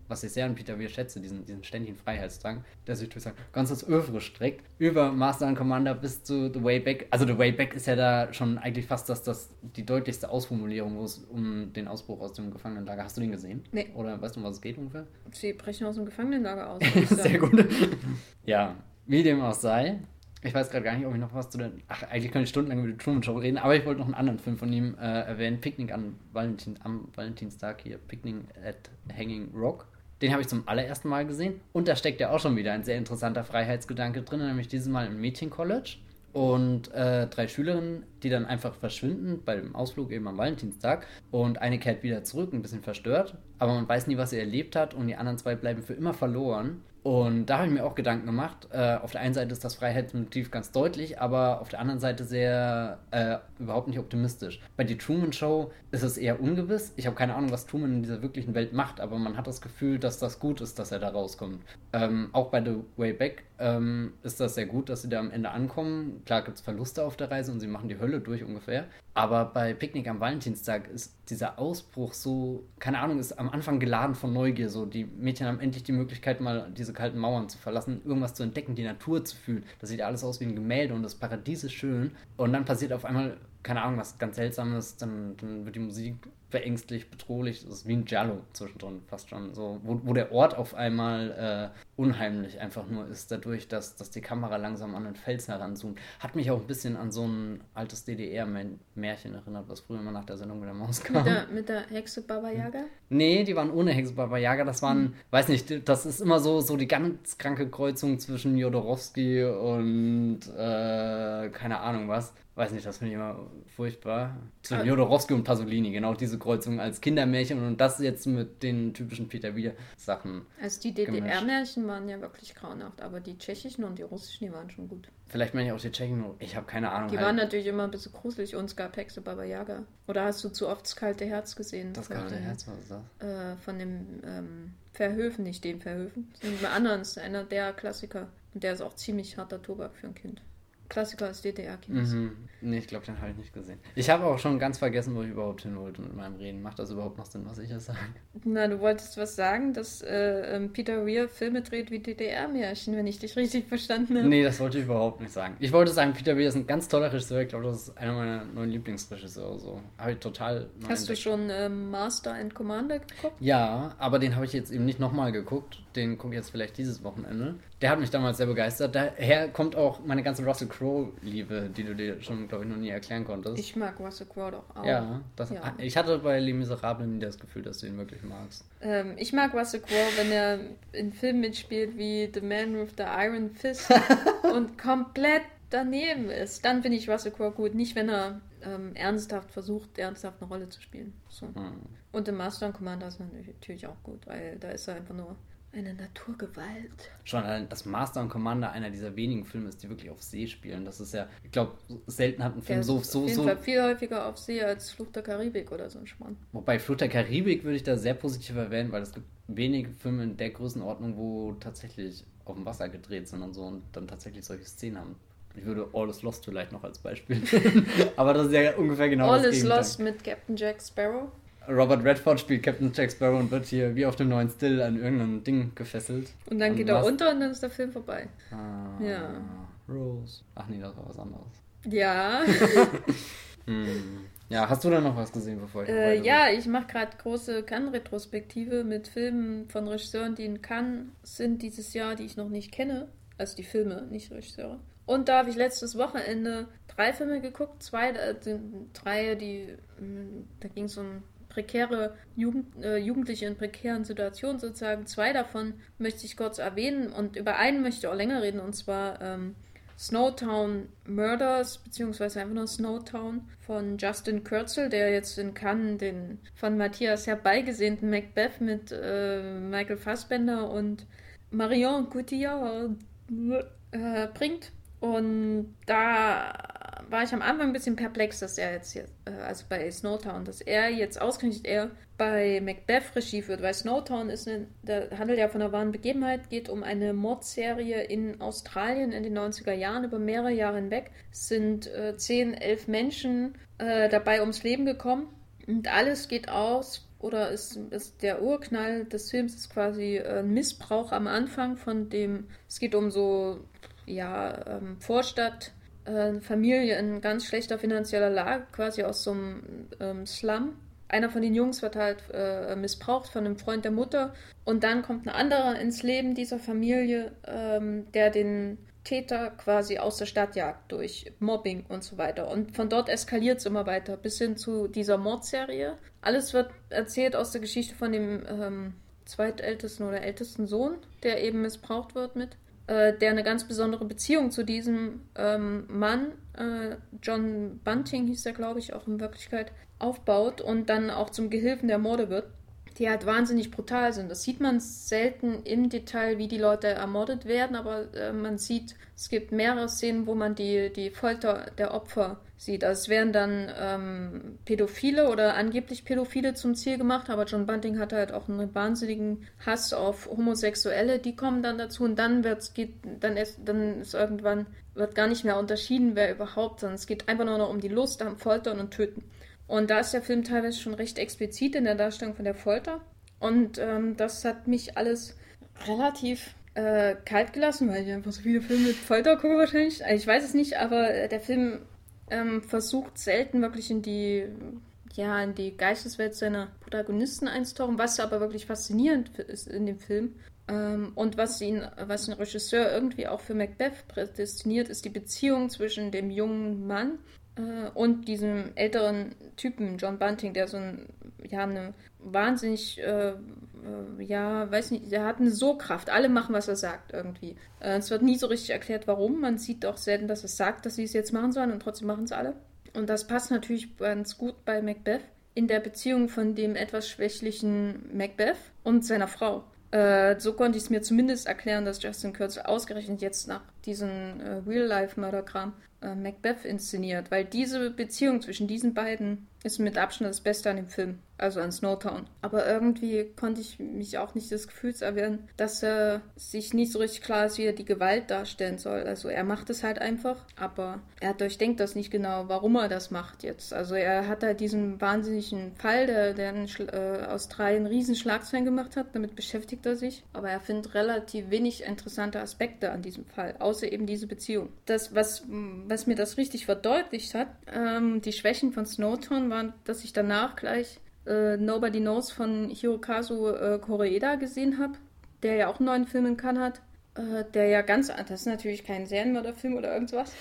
was ich sehr an Peter Weir schätze, diesen, diesen ständigen Freiheitsdrang, der sich durch sein ganzes Övre streckt, über Master and Commander bis zu The Way Back. Also The Way Back ist ja da schon eigentlich fast das, das die deutlichste Ausformulierung, wo es um den Ausbruch aus dem Gefangenenlager. Hast du den gesehen? Nee. Oder weißt du, um was es geht ungefähr? Sie brechen aus dem Gefangenenlager aus. sehr gut. ja, wie dem auch sei. Ich weiß gerade gar nicht, ob ich noch was zu den. Ach, eigentlich könnte ich stundenlang über die Truman Show reden, aber ich wollte noch einen anderen Film von ihm äh, erwähnen: Picknick an Valentin, am Valentinstag hier. Picknick at Hanging Rock. Den habe ich zum allerersten Mal gesehen. Und da steckt ja auch schon wieder ein sehr interessanter Freiheitsgedanke drin, nämlich dieses Mal im Mädchencollege. Und äh, drei Schülerinnen, die dann einfach verschwinden bei dem Ausflug eben am Valentinstag. Und eine kehrt wieder zurück, ein bisschen verstört. Aber man weiß nie, was sie erlebt hat. Und die anderen zwei bleiben für immer verloren. Und da habe ich mir auch Gedanken gemacht. Äh, auf der einen Seite ist das Freiheitsmotiv ganz deutlich, aber auf der anderen Seite sehr äh, überhaupt nicht optimistisch. Bei die Truman Show ist es eher ungewiss. Ich habe keine Ahnung, was Truman in dieser wirklichen Welt macht, aber man hat das Gefühl, dass das gut ist, dass er da rauskommt. Ähm, auch bei The Way Back ähm, ist das sehr gut, dass sie da am Ende ankommen. Klar gibt es Verluste auf der Reise und sie machen die Hölle durch ungefähr. Aber bei Picknick am Valentinstag ist dieser Ausbruch so, keine Ahnung, ist am Anfang geladen von Neugier. So, die Mädchen haben endlich die Möglichkeit, mal diese kalten Mauern zu verlassen, irgendwas zu entdecken, die Natur zu fühlen. Das sieht alles aus wie ein Gemälde und das Paradies ist schön. Und dann passiert auf einmal, keine Ahnung, was ganz Seltsames, dann, dann wird die Musik verängstlich, bedrohlich. Das ist wie ein Giallo zwischendrin fast schon. So, wo, wo der Ort auf einmal äh, unheimlich einfach nur ist, dadurch, dass, dass die Kamera langsam an den Fels heranzoomt. Hat mich auch ein bisschen an so ein altes DDR-Märchen erinnert, was früher immer nach der Sendung mit der Maus kam. Mit der, mit der Hexe Baba Yaga? Nee, die waren ohne Hexe Baba Yaga. Das waren, hm. weiß nicht, das ist immer so, so die ganz kranke Kreuzung zwischen Jodorowski und äh, keine Ahnung was weiß nicht, das finde ich immer furchtbar. Zwischen ah. Jodorowski und Pasolini, genau diese Kreuzung als Kindermärchen und das jetzt mit den typischen Peter Weir-Sachen. Also die DDR-Märchen waren ja wirklich grauenhaft, aber die tschechischen und die russischen, die waren schon gut. Vielleicht meine ich auch die Tschechen, ich habe keine Ahnung. Die halt. waren natürlich immer ein bisschen gruselig und es gab Hexe Baba Yaga. Oder hast du zu oft das kalte Herz gesehen? Das kalte Herz, was ist das? Äh, von dem ähm, Verhöfen, nicht dem Verhöfen, sondern bei anderen, ist einer der Klassiker. Und der ist auch ziemlich harter Tobak für ein Kind. Klassiker als DDR-Kinos. Mhm. Nee, ich glaube, den habe ich nicht gesehen. Ich habe auch schon ganz vergessen, wo ich überhaupt hin wollte mit meinem Reden. Macht das überhaupt noch Sinn, was ich jetzt sage? Na, du wolltest was sagen, dass äh, ähm, Peter Weir Filme dreht wie DDR-Märchen, wenn ich dich richtig verstanden habe. Nee, das wollte ich überhaupt nicht sagen. Ich wollte sagen, Peter Weir ist ein ganz toller Regisseur. Ich glaube, das ist einer meiner neuen Lieblingsregisseure. So. Habe ich total. Hast du schon äh, Master and Commander geguckt? Ja, aber den habe ich jetzt eben nicht nochmal geguckt. Den gucke ich jetzt vielleicht dieses Wochenende. Der hat mich damals sehr begeistert. Daher kommt auch meine ganze Russell Crowe-Liebe, die du dir schon, glaube ich, noch nie erklären konntest. Ich mag Russell Crowe doch auch. Ja, das, ja. ich hatte bei Les Miserables nie das Gefühl, dass du ihn wirklich magst. Ähm, ich mag Russell Crowe, wenn er in Filmen mitspielt wie The Man with the Iron Fist und komplett daneben ist. Dann finde ich Russell Crowe gut. Nicht, wenn er ähm, ernsthaft versucht, ernsthaft eine Rolle zu spielen. So. Hm. Und im Master and Commander ist natürlich auch gut, weil da ist er einfach nur eine Naturgewalt. Schon das Master und Commander einer dieser wenigen Filme ist, die wirklich auf See spielen. Das ist ja, ich glaube, selten hat ein Film ja, so so auf jeden so. Fall viel häufiger auf See als Fluch der Karibik oder so ein Schmarrn. Wobei Fluch der Karibik würde ich da sehr positiv erwähnen, weil es gibt wenige Filme in der Größenordnung, wo tatsächlich auf dem Wasser gedreht sind und so und dann tatsächlich solche Szenen haben. Ich würde All is Lost vielleicht noch als Beispiel Aber das ist ja ungefähr genau All das is Gegenteil. Lost mit Captain Jack Sparrow. Robert Redford spielt Captain Jack Sparrow und wird hier wie auf dem neuen Still an irgendeinem Ding gefesselt. Und dann geht er unter und dann ist der Film vorbei. Ah, ja. Rose. Ach nee, das war was anderes. Ja. hm. Ja, hast du da noch was gesehen, bevor ich äh, Ja, ich mache gerade große Cannes-Retrospektive mit Filmen von Regisseuren, die in Cannes sind dieses Jahr, die ich noch nicht kenne. Also die Filme, nicht Regisseure. Und da habe ich letztes Wochenende drei Filme geguckt, zwei, äh, drei, die, hm, da ging es um prekäre Jugend, äh, Jugendliche in prekären Situationen sozusagen. Zwei davon möchte ich kurz erwähnen und über einen möchte ich auch länger reden und zwar ähm, Snowtown Murders, beziehungsweise einfach nur Snowtown von Justin Kurzel, der jetzt in Cannes den von Matthias herbeigesehnten Macbeth mit äh, Michael Fassbender und Marion Cotillard äh, bringt. Und da war ich am Anfang ein bisschen perplex, dass er jetzt hier, äh, also bei Snowtown, dass er jetzt ausgerechnet er bei Macbeth Regie führt, weil Snowtown ist eine, der handelt ja von einer wahren Begebenheit, geht um eine Mordserie in Australien in den 90er Jahren über mehrere Jahre hinweg. Sind äh, 10, 11 Menschen äh, dabei ums Leben gekommen und alles geht aus oder ist, ist der Urknall des Films ist quasi äh, ein Missbrauch am Anfang von dem, es geht um so ja, ähm, Vorstadt äh, Familie in ganz schlechter finanzieller Lage, quasi aus so einem ähm, Slum. Einer von den Jungs wird halt äh, missbraucht von einem Freund der Mutter und dann kommt ein anderer ins Leben dieser Familie, ähm, der den Täter quasi aus der Stadt jagt durch Mobbing und so weiter. Und von dort eskaliert es immer weiter bis hin zu dieser Mordserie. Alles wird erzählt aus der Geschichte von dem ähm, zweitältesten oder ältesten Sohn, der eben missbraucht wird mit äh, der eine ganz besondere Beziehung zu diesem ähm, Mann, äh, John Bunting hieß er, glaube ich, auch in Wirklichkeit, aufbaut und dann auch zum Gehilfen der Morde wird, die halt wahnsinnig brutal sind. Das sieht man selten im Detail, wie die Leute ermordet werden, aber äh, man sieht, es gibt mehrere Szenen, wo man die, die Folter der Opfer sieht. Also es werden dann ähm, Pädophile oder angeblich Pädophile zum Ziel gemacht, aber John Bunting hat halt auch einen wahnsinnigen Hass auf Homosexuelle, die kommen dann dazu und dann wird's, geht, dann ist, dann ist irgendwann, wird gar nicht mehr unterschieden, wer überhaupt, sondern es geht einfach nur noch um die Lust am Foltern und Töten. Und da ist der Film teilweise schon recht explizit in der Darstellung von der Folter. Und ähm, das hat mich alles relativ äh, kalt gelassen, weil ich einfach so viele Filme mit Folter gucke wahrscheinlich. Ich weiß es nicht, aber der Film ähm, versucht selten wirklich in die, ja, in die Geisteswelt seiner Protagonisten einzutauchen, was aber wirklich faszinierend ist in dem Film. Ähm, und was ihn, was den Regisseur irgendwie auch für Macbeth prädestiniert, ist die Beziehung zwischen dem jungen Mann äh, und diesem älteren Typen, John Bunting, der so ein, ja, eine wahnsinnig, äh, äh, ja, weiß nicht, der hat eine So-Kraft. Alle machen, was er sagt irgendwie. Äh, es wird nie so richtig erklärt, warum. Man sieht auch selten, dass es sagt, dass sie es jetzt machen sollen und trotzdem machen es alle. Und das passt natürlich ganz gut bei Macbeth. in der Beziehung von dem etwas schwächlichen Macbeth und seiner Frau. Äh, so konnte ich es mir zumindest erklären, dass Justin Kurtz ausgerechnet jetzt nach diesem äh, Real-Life-Mörderkram äh, Macbeth inszeniert, weil diese Beziehung zwischen diesen beiden ist mit Abstand das Beste an dem Film, also an Snowtown. Aber irgendwie konnte ich mich auch nicht des Gefühls erwehren, dass er sich nicht so richtig klar ist, wie er die Gewalt darstellen soll. Also er macht es halt einfach, aber er durchdenkt das nicht genau, warum er das macht jetzt. Also er hat halt diesen wahnsinnigen Fall, der, der in äh, Australien riesen Schlagzeilen gemacht hat, damit beschäftigt er sich. Aber er findet relativ wenig interessante Aspekte an diesem Fall, außer eben diese Beziehung. Das, was, was mir das richtig verdeutlicht hat, ähm, die Schwächen von Snowtown waren, dass ich danach gleich äh, Nobody Knows von Hirokazu äh, Koreeda gesehen habe, der ja auch einen neuen Film in Cannes hat. Äh, der ja ganz, das ist natürlich kein Serienmörderfilm oder irgendwas,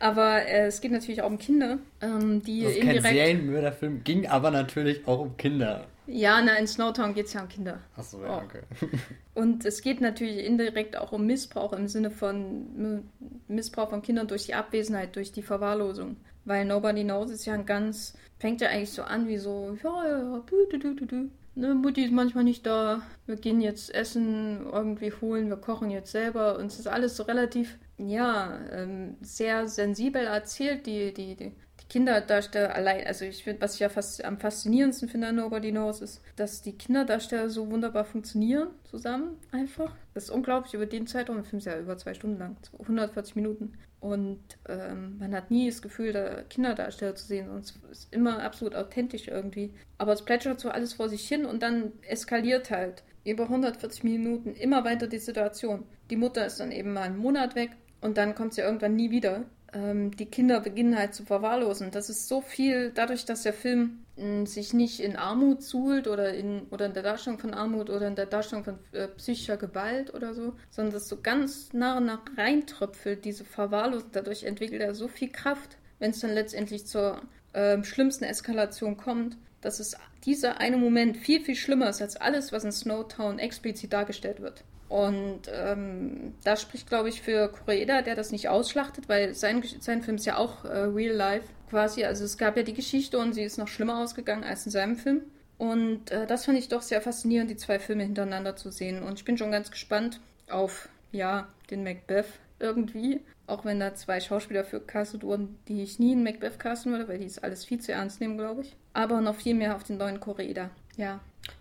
aber äh, es geht natürlich auch um Kinder, ähm, die das ist indirekt... kein Serienmörderfilm, ging aber natürlich auch um Kinder. Ja, na, in Snowtown geht es ja um Kinder. Achso, ja, oh. okay. Und es geht natürlich indirekt auch um Missbrauch im Sinne von Missbrauch von Kindern durch die Abwesenheit, durch die Verwahrlosung. Weil Nobody Knows ist ja ein ganz, fängt ja eigentlich so an wie so, ja, ja, du, du, du, du. Ne, Mutti ist manchmal nicht da, wir gehen jetzt essen, irgendwie holen, wir kochen jetzt selber. Und es ist alles so relativ, ja, ähm, sehr sensibel erzählt, die, die, die, die Kinderdarsteller allein, also ich finde, was ich ja fast am faszinierendsten finde an Nobody Knows, ist, dass die Kinderdarsteller so wunderbar funktionieren zusammen einfach. Das ist unglaublich über den Zeitraum. Der Film ist ja über zwei Stunden lang, 140 Minuten. Und ähm, man hat nie das Gefühl, da Kinderdarsteller zu sehen. Es ist immer absolut authentisch irgendwie. Aber es plätschert so alles vor sich hin und dann eskaliert halt über 140 Minuten immer weiter die Situation. Die Mutter ist dann eben mal einen Monat weg und dann kommt sie irgendwann nie wieder ähm, die Kinder beginnen halt zu verwahrlosen. Das ist so viel, dadurch, dass der Film sich nicht in Armut suhlt oder in, oder in der Darstellung von Armut oder in der Darstellung von äh, psychischer Gewalt oder so, sondern das so ganz und nach reintröpfelt, diese Verwahrlosung. Dadurch entwickelt er so viel Kraft, wenn es dann letztendlich zur äh, schlimmsten Eskalation kommt, dass es dieser eine Moment viel, viel schlimmer ist als alles, was in Snowtown explizit dargestellt wird. Und ähm, das spricht, glaube ich, für Koreeda, der das nicht ausschlachtet, weil sein, sein Film ist ja auch äh, real life quasi. Also es gab ja die Geschichte und sie ist noch schlimmer ausgegangen als in seinem Film. Und äh, das fand ich doch sehr faszinierend, die zwei Filme hintereinander zu sehen. Und ich bin schon ganz gespannt auf, ja, den Macbeth irgendwie. Auch wenn da zwei Schauspieler für castet wurden, die ich nie in Macbeth casten würde, weil die ist alles viel zu ernst nehmen, glaube ich. Aber noch viel mehr auf den neuen Koreeda. Ja.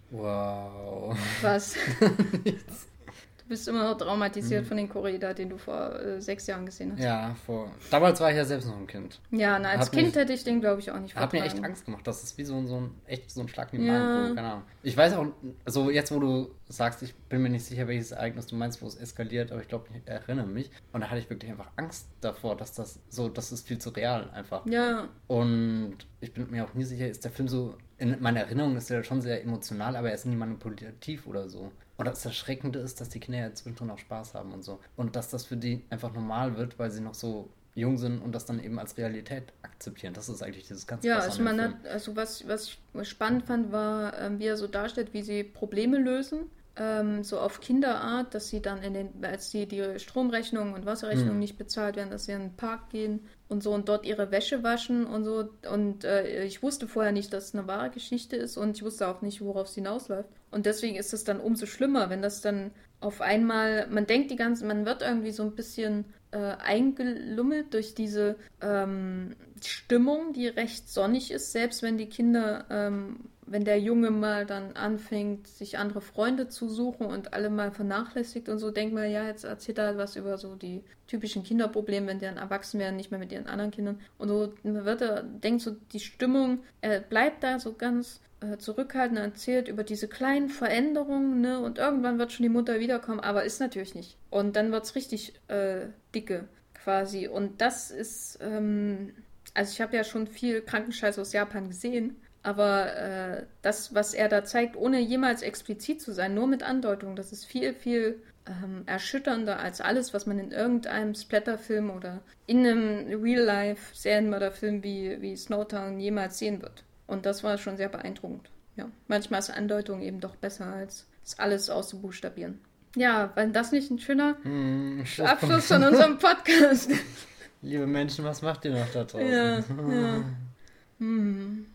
Wow. Was? bist immer noch traumatisiert mhm. von den Korea, den du vor äh, sechs Jahren gesehen hast. Ja, vor. Damals war ich ja selbst noch ein Kind. Ja, na, als hat Kind mich, hätte ich den, glaube ich, auch nicht vertragen. Hat mir echt Angst gemacht. Das ist wie so, so ein echt so ein Schlag in den ja. Magen. Keine Ahnung. Ich weiß auch, also jetzt, wo du sagst, ich bin mir nicht sicher, welches Ereignis du meinst, wo es eskaliert, aber ich glaube, ich erinnere mich. Und da hatte ich wirklich einfach Angst davor, dass das so, das ist viel zu real einfach. Ja. Und ich bin mir auch nie sicher, ist der Film so, in meiner Erinnerung ist der schon sehr emotional, aber er ist nie manipulativ oder so. Und das Erschreckende ist, dass die Kinder ja zwischendrin auch Spaß haben und so. Und dass das für die einfach normal wird, weil sie noch so jung sind und das dann eben als Realität akzeptieren. Das ist eigentlich dieses ganze Ja, also, man hat, also was, was ich spannend fand, war, ähm, wie er so darstellt, wie sie Probleme lösen ähm, so auf Kinderart, dass sie dann in den, als die, die Stromrechnung und Wasserrechnung mhm. nicht bezahlt werden, dass sie in den Park gehen und so und dort ihre Wäsche waschen und so. Und äh, ich wusste vorher nicht, dass es eine wahre Geschichte ist und ich wusste auch nicht, worauf es hinausläuft. Und deswegen ist es dann umso schlimmer, wenn das dann auf einmal, man denkt die ganze, man wird irgendwie so ein bisschen äh, eingelummelt durch diese ähm, Stimmung, die recht sonnig ist, selbst wenn die Kinder ähm, wenn der Junge mal dann anfängt, sich andere Freunde zu suchen und alle mal vernachlässigt und so, denkt man, ja, jetzt erzählt er was über so die typischen Kinderprobleme, wenn die dann erwachsen werden, nicht mehr mit ihren anderen Kindern. Und so wird er, denkt so, die Stimmung, er bleibt da so ganz äh, zurückhaltend, erzählt über diese kleinen Veränderungen, ne, und irgendwann wird schon die Mutter wiederkommen, aber ist natürlich nicht. Und dann wird es richtig äh, dicke quasi. Und das ist, ähm, also ich habe ja schon viel Krankenscheiß aus Japan gesehen aber äh, das, was er da zeigt, ohne jemals explizit zu sein, nur mit Andeutung, das ist viel, viel ähm, erschütternder als alles, was man in irgendeinem Splatterfilm oder in einem Real-Life-Serienmörderfilm wie, wie Snowtown jemals sehen wird. Und das war schon sehr beeindruckend. Ja, manchmal ist Andeutung eben doch besser, als es alles auszubuchstabieren. Ja, wenn das nicht ein schöner hm, Abschluss von unserem Podcast Liebe Menschen, was macht ihr noch da draußen? Ja, ja. Hm.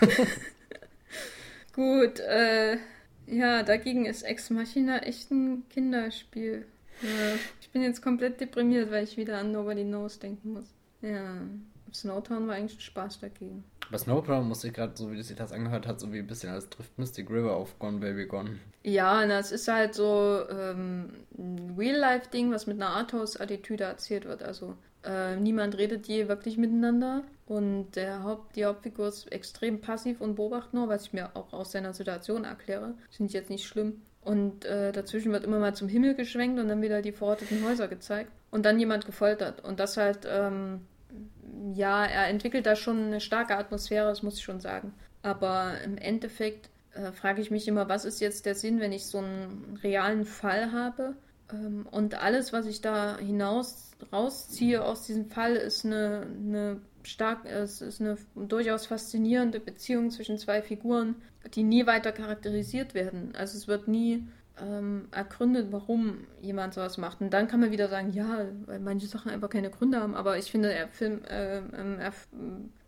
Gut, äh, ja, dagegen ist Ex Machina echt ein Kinderspiel. Ja, ich bin jetzt komplett deprimiert, weil ich wieder an Nobody Knows denken muss. Ja, Snowtown war eigentlich ein Spaß dagegen. Bei Snowtown musste ich gerade, so wie das sich das angehört hat, so wie ein bisschen als trifft Mystic River auf Gone Baby Gone. Ja, na, es ist halt so ähm, ein Real-Life-Ding, was mit einer Arthouse-Attitüde erzählt wird. Also äh, niemand redet je wirklich miteinander und der Haupt, die Hauptfigur ist extrem passiv und beobachtet nur, was ich mir auch aus seiner Situation erkläre. Finde ich jetzt nicht schlimm. Und äh, dazwischen wird immer mal zum Himmel geschwenkt und dann wieder die verrotteten Häuser gezeigt. Und dann jemand gefoltert. Und das halt, ähm, ja, er entwickelt da schon eine starke Atmosphäre, das muss ich schon sagen. Aber im Endeffekt äh, frage ich mich immer, was ist jetzt der Sinn, wenn ich so einen realen Fall habe? Ähm, und alles, was ich da hinaus rausziehe aus diesem Fall, ist eine, eine stark, es ist eine durchaus faszinierende Beziehung zwischen zwei Figuren, die nie weiter charakterisiert werden. Also es wird nie ähm, ergründet, warum jemand sowas macht. Und dann kann man wieder sagen, ja, weil manche Sachen einfach keine Gründe haben. Aber ich finde, der Film äh, ähm, er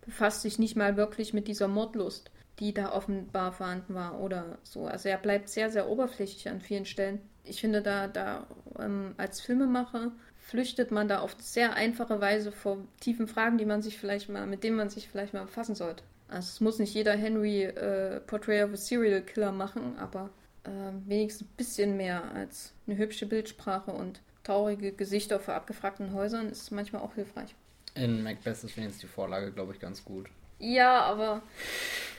befasst sich nicht mal wirklich mit dieser Mordlust, die da offenbar vorhanden war oder so. Also er bleibt sehr, sehr oberflächlich an vielen Stellen. Ich finde, da, da ähm, als Filmemacher flüchtet man da auf sehr einfache Weise vor tiefen Fragen, die man sich vielleicht mal, mit denen man sich vielleicht mal befassen sollte. Also es muss nicht jeder Henry äh, Portrait of a Serial Killer machen, aber äh, wenigstens ein bisschen mehr als eine hübsche Bildsprache und traurige Gesichter vor abgefragten Häusern ist manchmal auch hilfreich. In Macbeth ist wenigstens die Vorlage, glaube ich, ganz gut. Ja, aber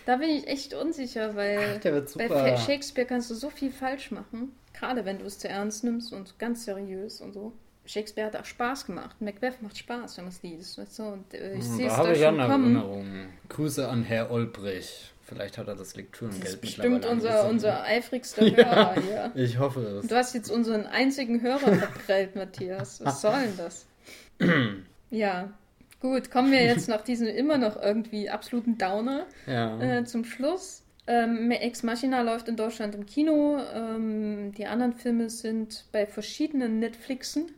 da bin ich echt unsicher, weil Ach, bei Shakespeare kannst du so viel falsch machen. Gerade wenn du es zu ernst nimmst und ganz seriös und so. Shakespeare hat auch Spaß gemacht. Macbeth macht Spaß, wenn man es liest. Weißt du? Und äh, ich hm, sehe es da, da schon kommen. Erinnerungen. Grüße an Herr Olbrich. Vielleicht hat er das Lekturengeld Bestimmt unser, unser eifrigster Hörer hier. Ich hoffe es. Du hast jetzt unseren einzigen Hörer verprellt, Matthias. Was soll denn das? ja, gut. Kommen wir jetzt nach diesem immer noch irgendwie absoluten Downer ja. äh, zum Schluss. Ähm, Ex Machina läuft in Deutschland im Kino. Ähm, die anderen Filme sind bei verschiedenen Netflixen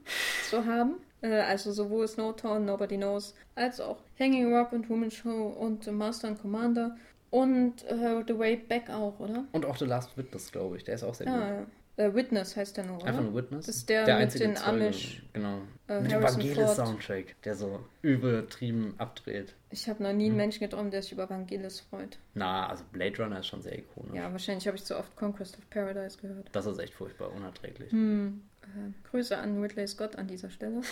zu haben. Äh, also sowohl Snowtown, Nobody Knows, als auch Hanging Rock und Woman Show und Master and Commander. Und äh, The Way Back auch, oder? Und auch The Last Witness, glaube ich. Der ist auch sehr ah, gut. Äh, Witness heißt der nur, oder? Einfach nur Witness. Das ist der, der mit den Amish. Genau. Äh, mit dem Vangelis-Soundtrack, der so übertrieben abdreht. Ich habe noch nie einen hm. Menschen getroffen, der sich über Vangelis freut. Na, also Blade Runner ist schon sehr ikonisch. Ja, wahrscheinlich habe ich zu oft Conquest of Paradise gehört. Das ist echt furchtbar unerträglich. Hm. Äh, Grüße an Ridley Scott an dieser Stelle.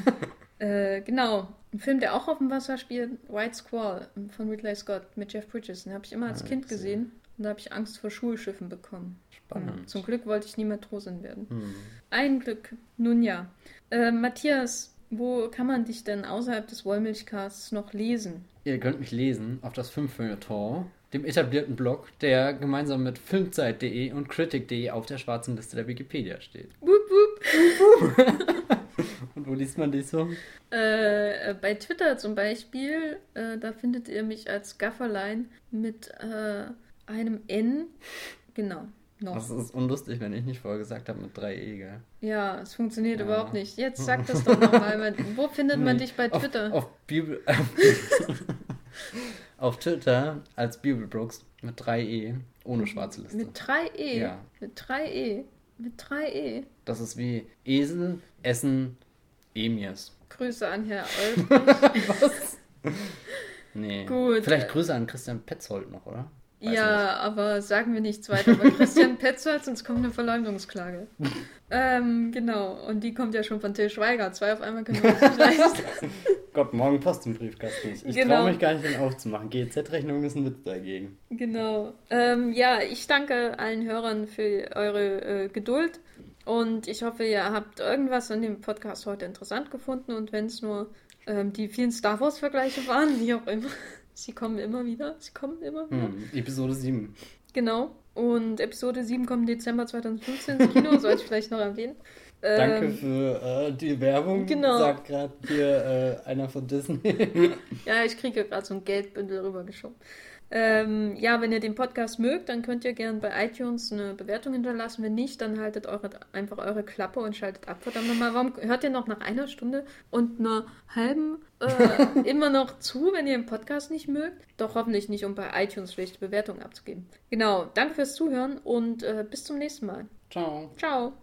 äh, genau. Ein Film, der auch auf dem Wasser spielt, White Squall von Ridley Scott mit Jeff Bridges. Den habe ich immer als ah, Kind gesehen. Und da habe ich Angst vor Schulschiffen bekommen. Spannend. Ja, zum Glück wollte ich nie Matrosin werden. Hm. Ein Glück. Nun ja. Äh, Matthias, wo kann man dich denn außerhalb des Wollmilchcasts noch lesen? Ihr könnt mich lesen auf das Filmfeuilleton, dem etablierten Blog, der gemeinsam mit filmzeit.de und critic.de auf der schwarzen Liste der Wikipedia steht. Wup, wup. und wo liest man dich so? Äh, bei Twitter zum Beispiel, äh, da findet ihr mich als Gafferlein mit äh, einem N. Genau. Noch. Das ist unlustig, wenn ich nicht vorher gesagt habe mit 3E, gell? Ja, es funktioniert ja. überhaupt nicht. Jetzt sag das doch nochmal. Wo findet man dich bei Twitter? Auf, auf, Bibel, auf Twitter als Bibelbrooks mit 3E, ohne schwarze Liste. Mit 3E? Ja. Mit 3E? Mit 3E? Das ist wie Esel, Essen, Emirs. Grüße an Herr Olbrich. Was? Nee. Gut. Vielleicht Grüße an Christian Petzold noch, oder? Ja, aber sagen wir nichts weiter bei Christian Petzold, sonst kommt eine Verleumdungsklage. ähm, genau, und die kommt ja schon von Till Schweiger. Zwei auf einmal können wir uns nicht leisten. Gott, morgen Post im Briefkasten. Ich genau. traue mich gar nicht, den aufzumachen. GZ-Rechnung ist ein Witz dagegen. Genau. Ähm, ja, ich danke allen Hörern für eure äh, Geduld. Und ich hoffe, ihr habt irgendwas an dem Podcast heute interessant gefunden. Und wenn es nur ähm, die vielen Star Wars-Vergleiche waren, wie auch immer. Sie kommen immer wieder. Sie kommen immer wieder. Hm, Episode 7. Genau. Und Episode 7 kommt im Dezember 2015 ins Kino, sollte ich vielleicht noch erwähnen. Danke ähm, für äh, die Werbung, genau. sagt gerade hier äh, einer von Disney. ja, ich kriege gerade so ein Geldbündel rübergeschoben. Ähm, ja, wenn ihr den Podcast mögt, dann könnt ihr gerne bei iTunes eine Bewertung hinterlassen. Wenn nicht, dann haltet eure, einfach eure Klappe und schaltet ab. Verdammt nochmal, warum hört ihr noch nach einer Stunde und einer halben äh, immer noch zu, wenn ihr den Podcast nicht mögt? Doch hoffentlich nicht, um bei iTunes schlechte Bewertungen abzugeben. Genau, danke fürs Zuhören und äh, bis zum nächsten Mal. Ciao. Ciao.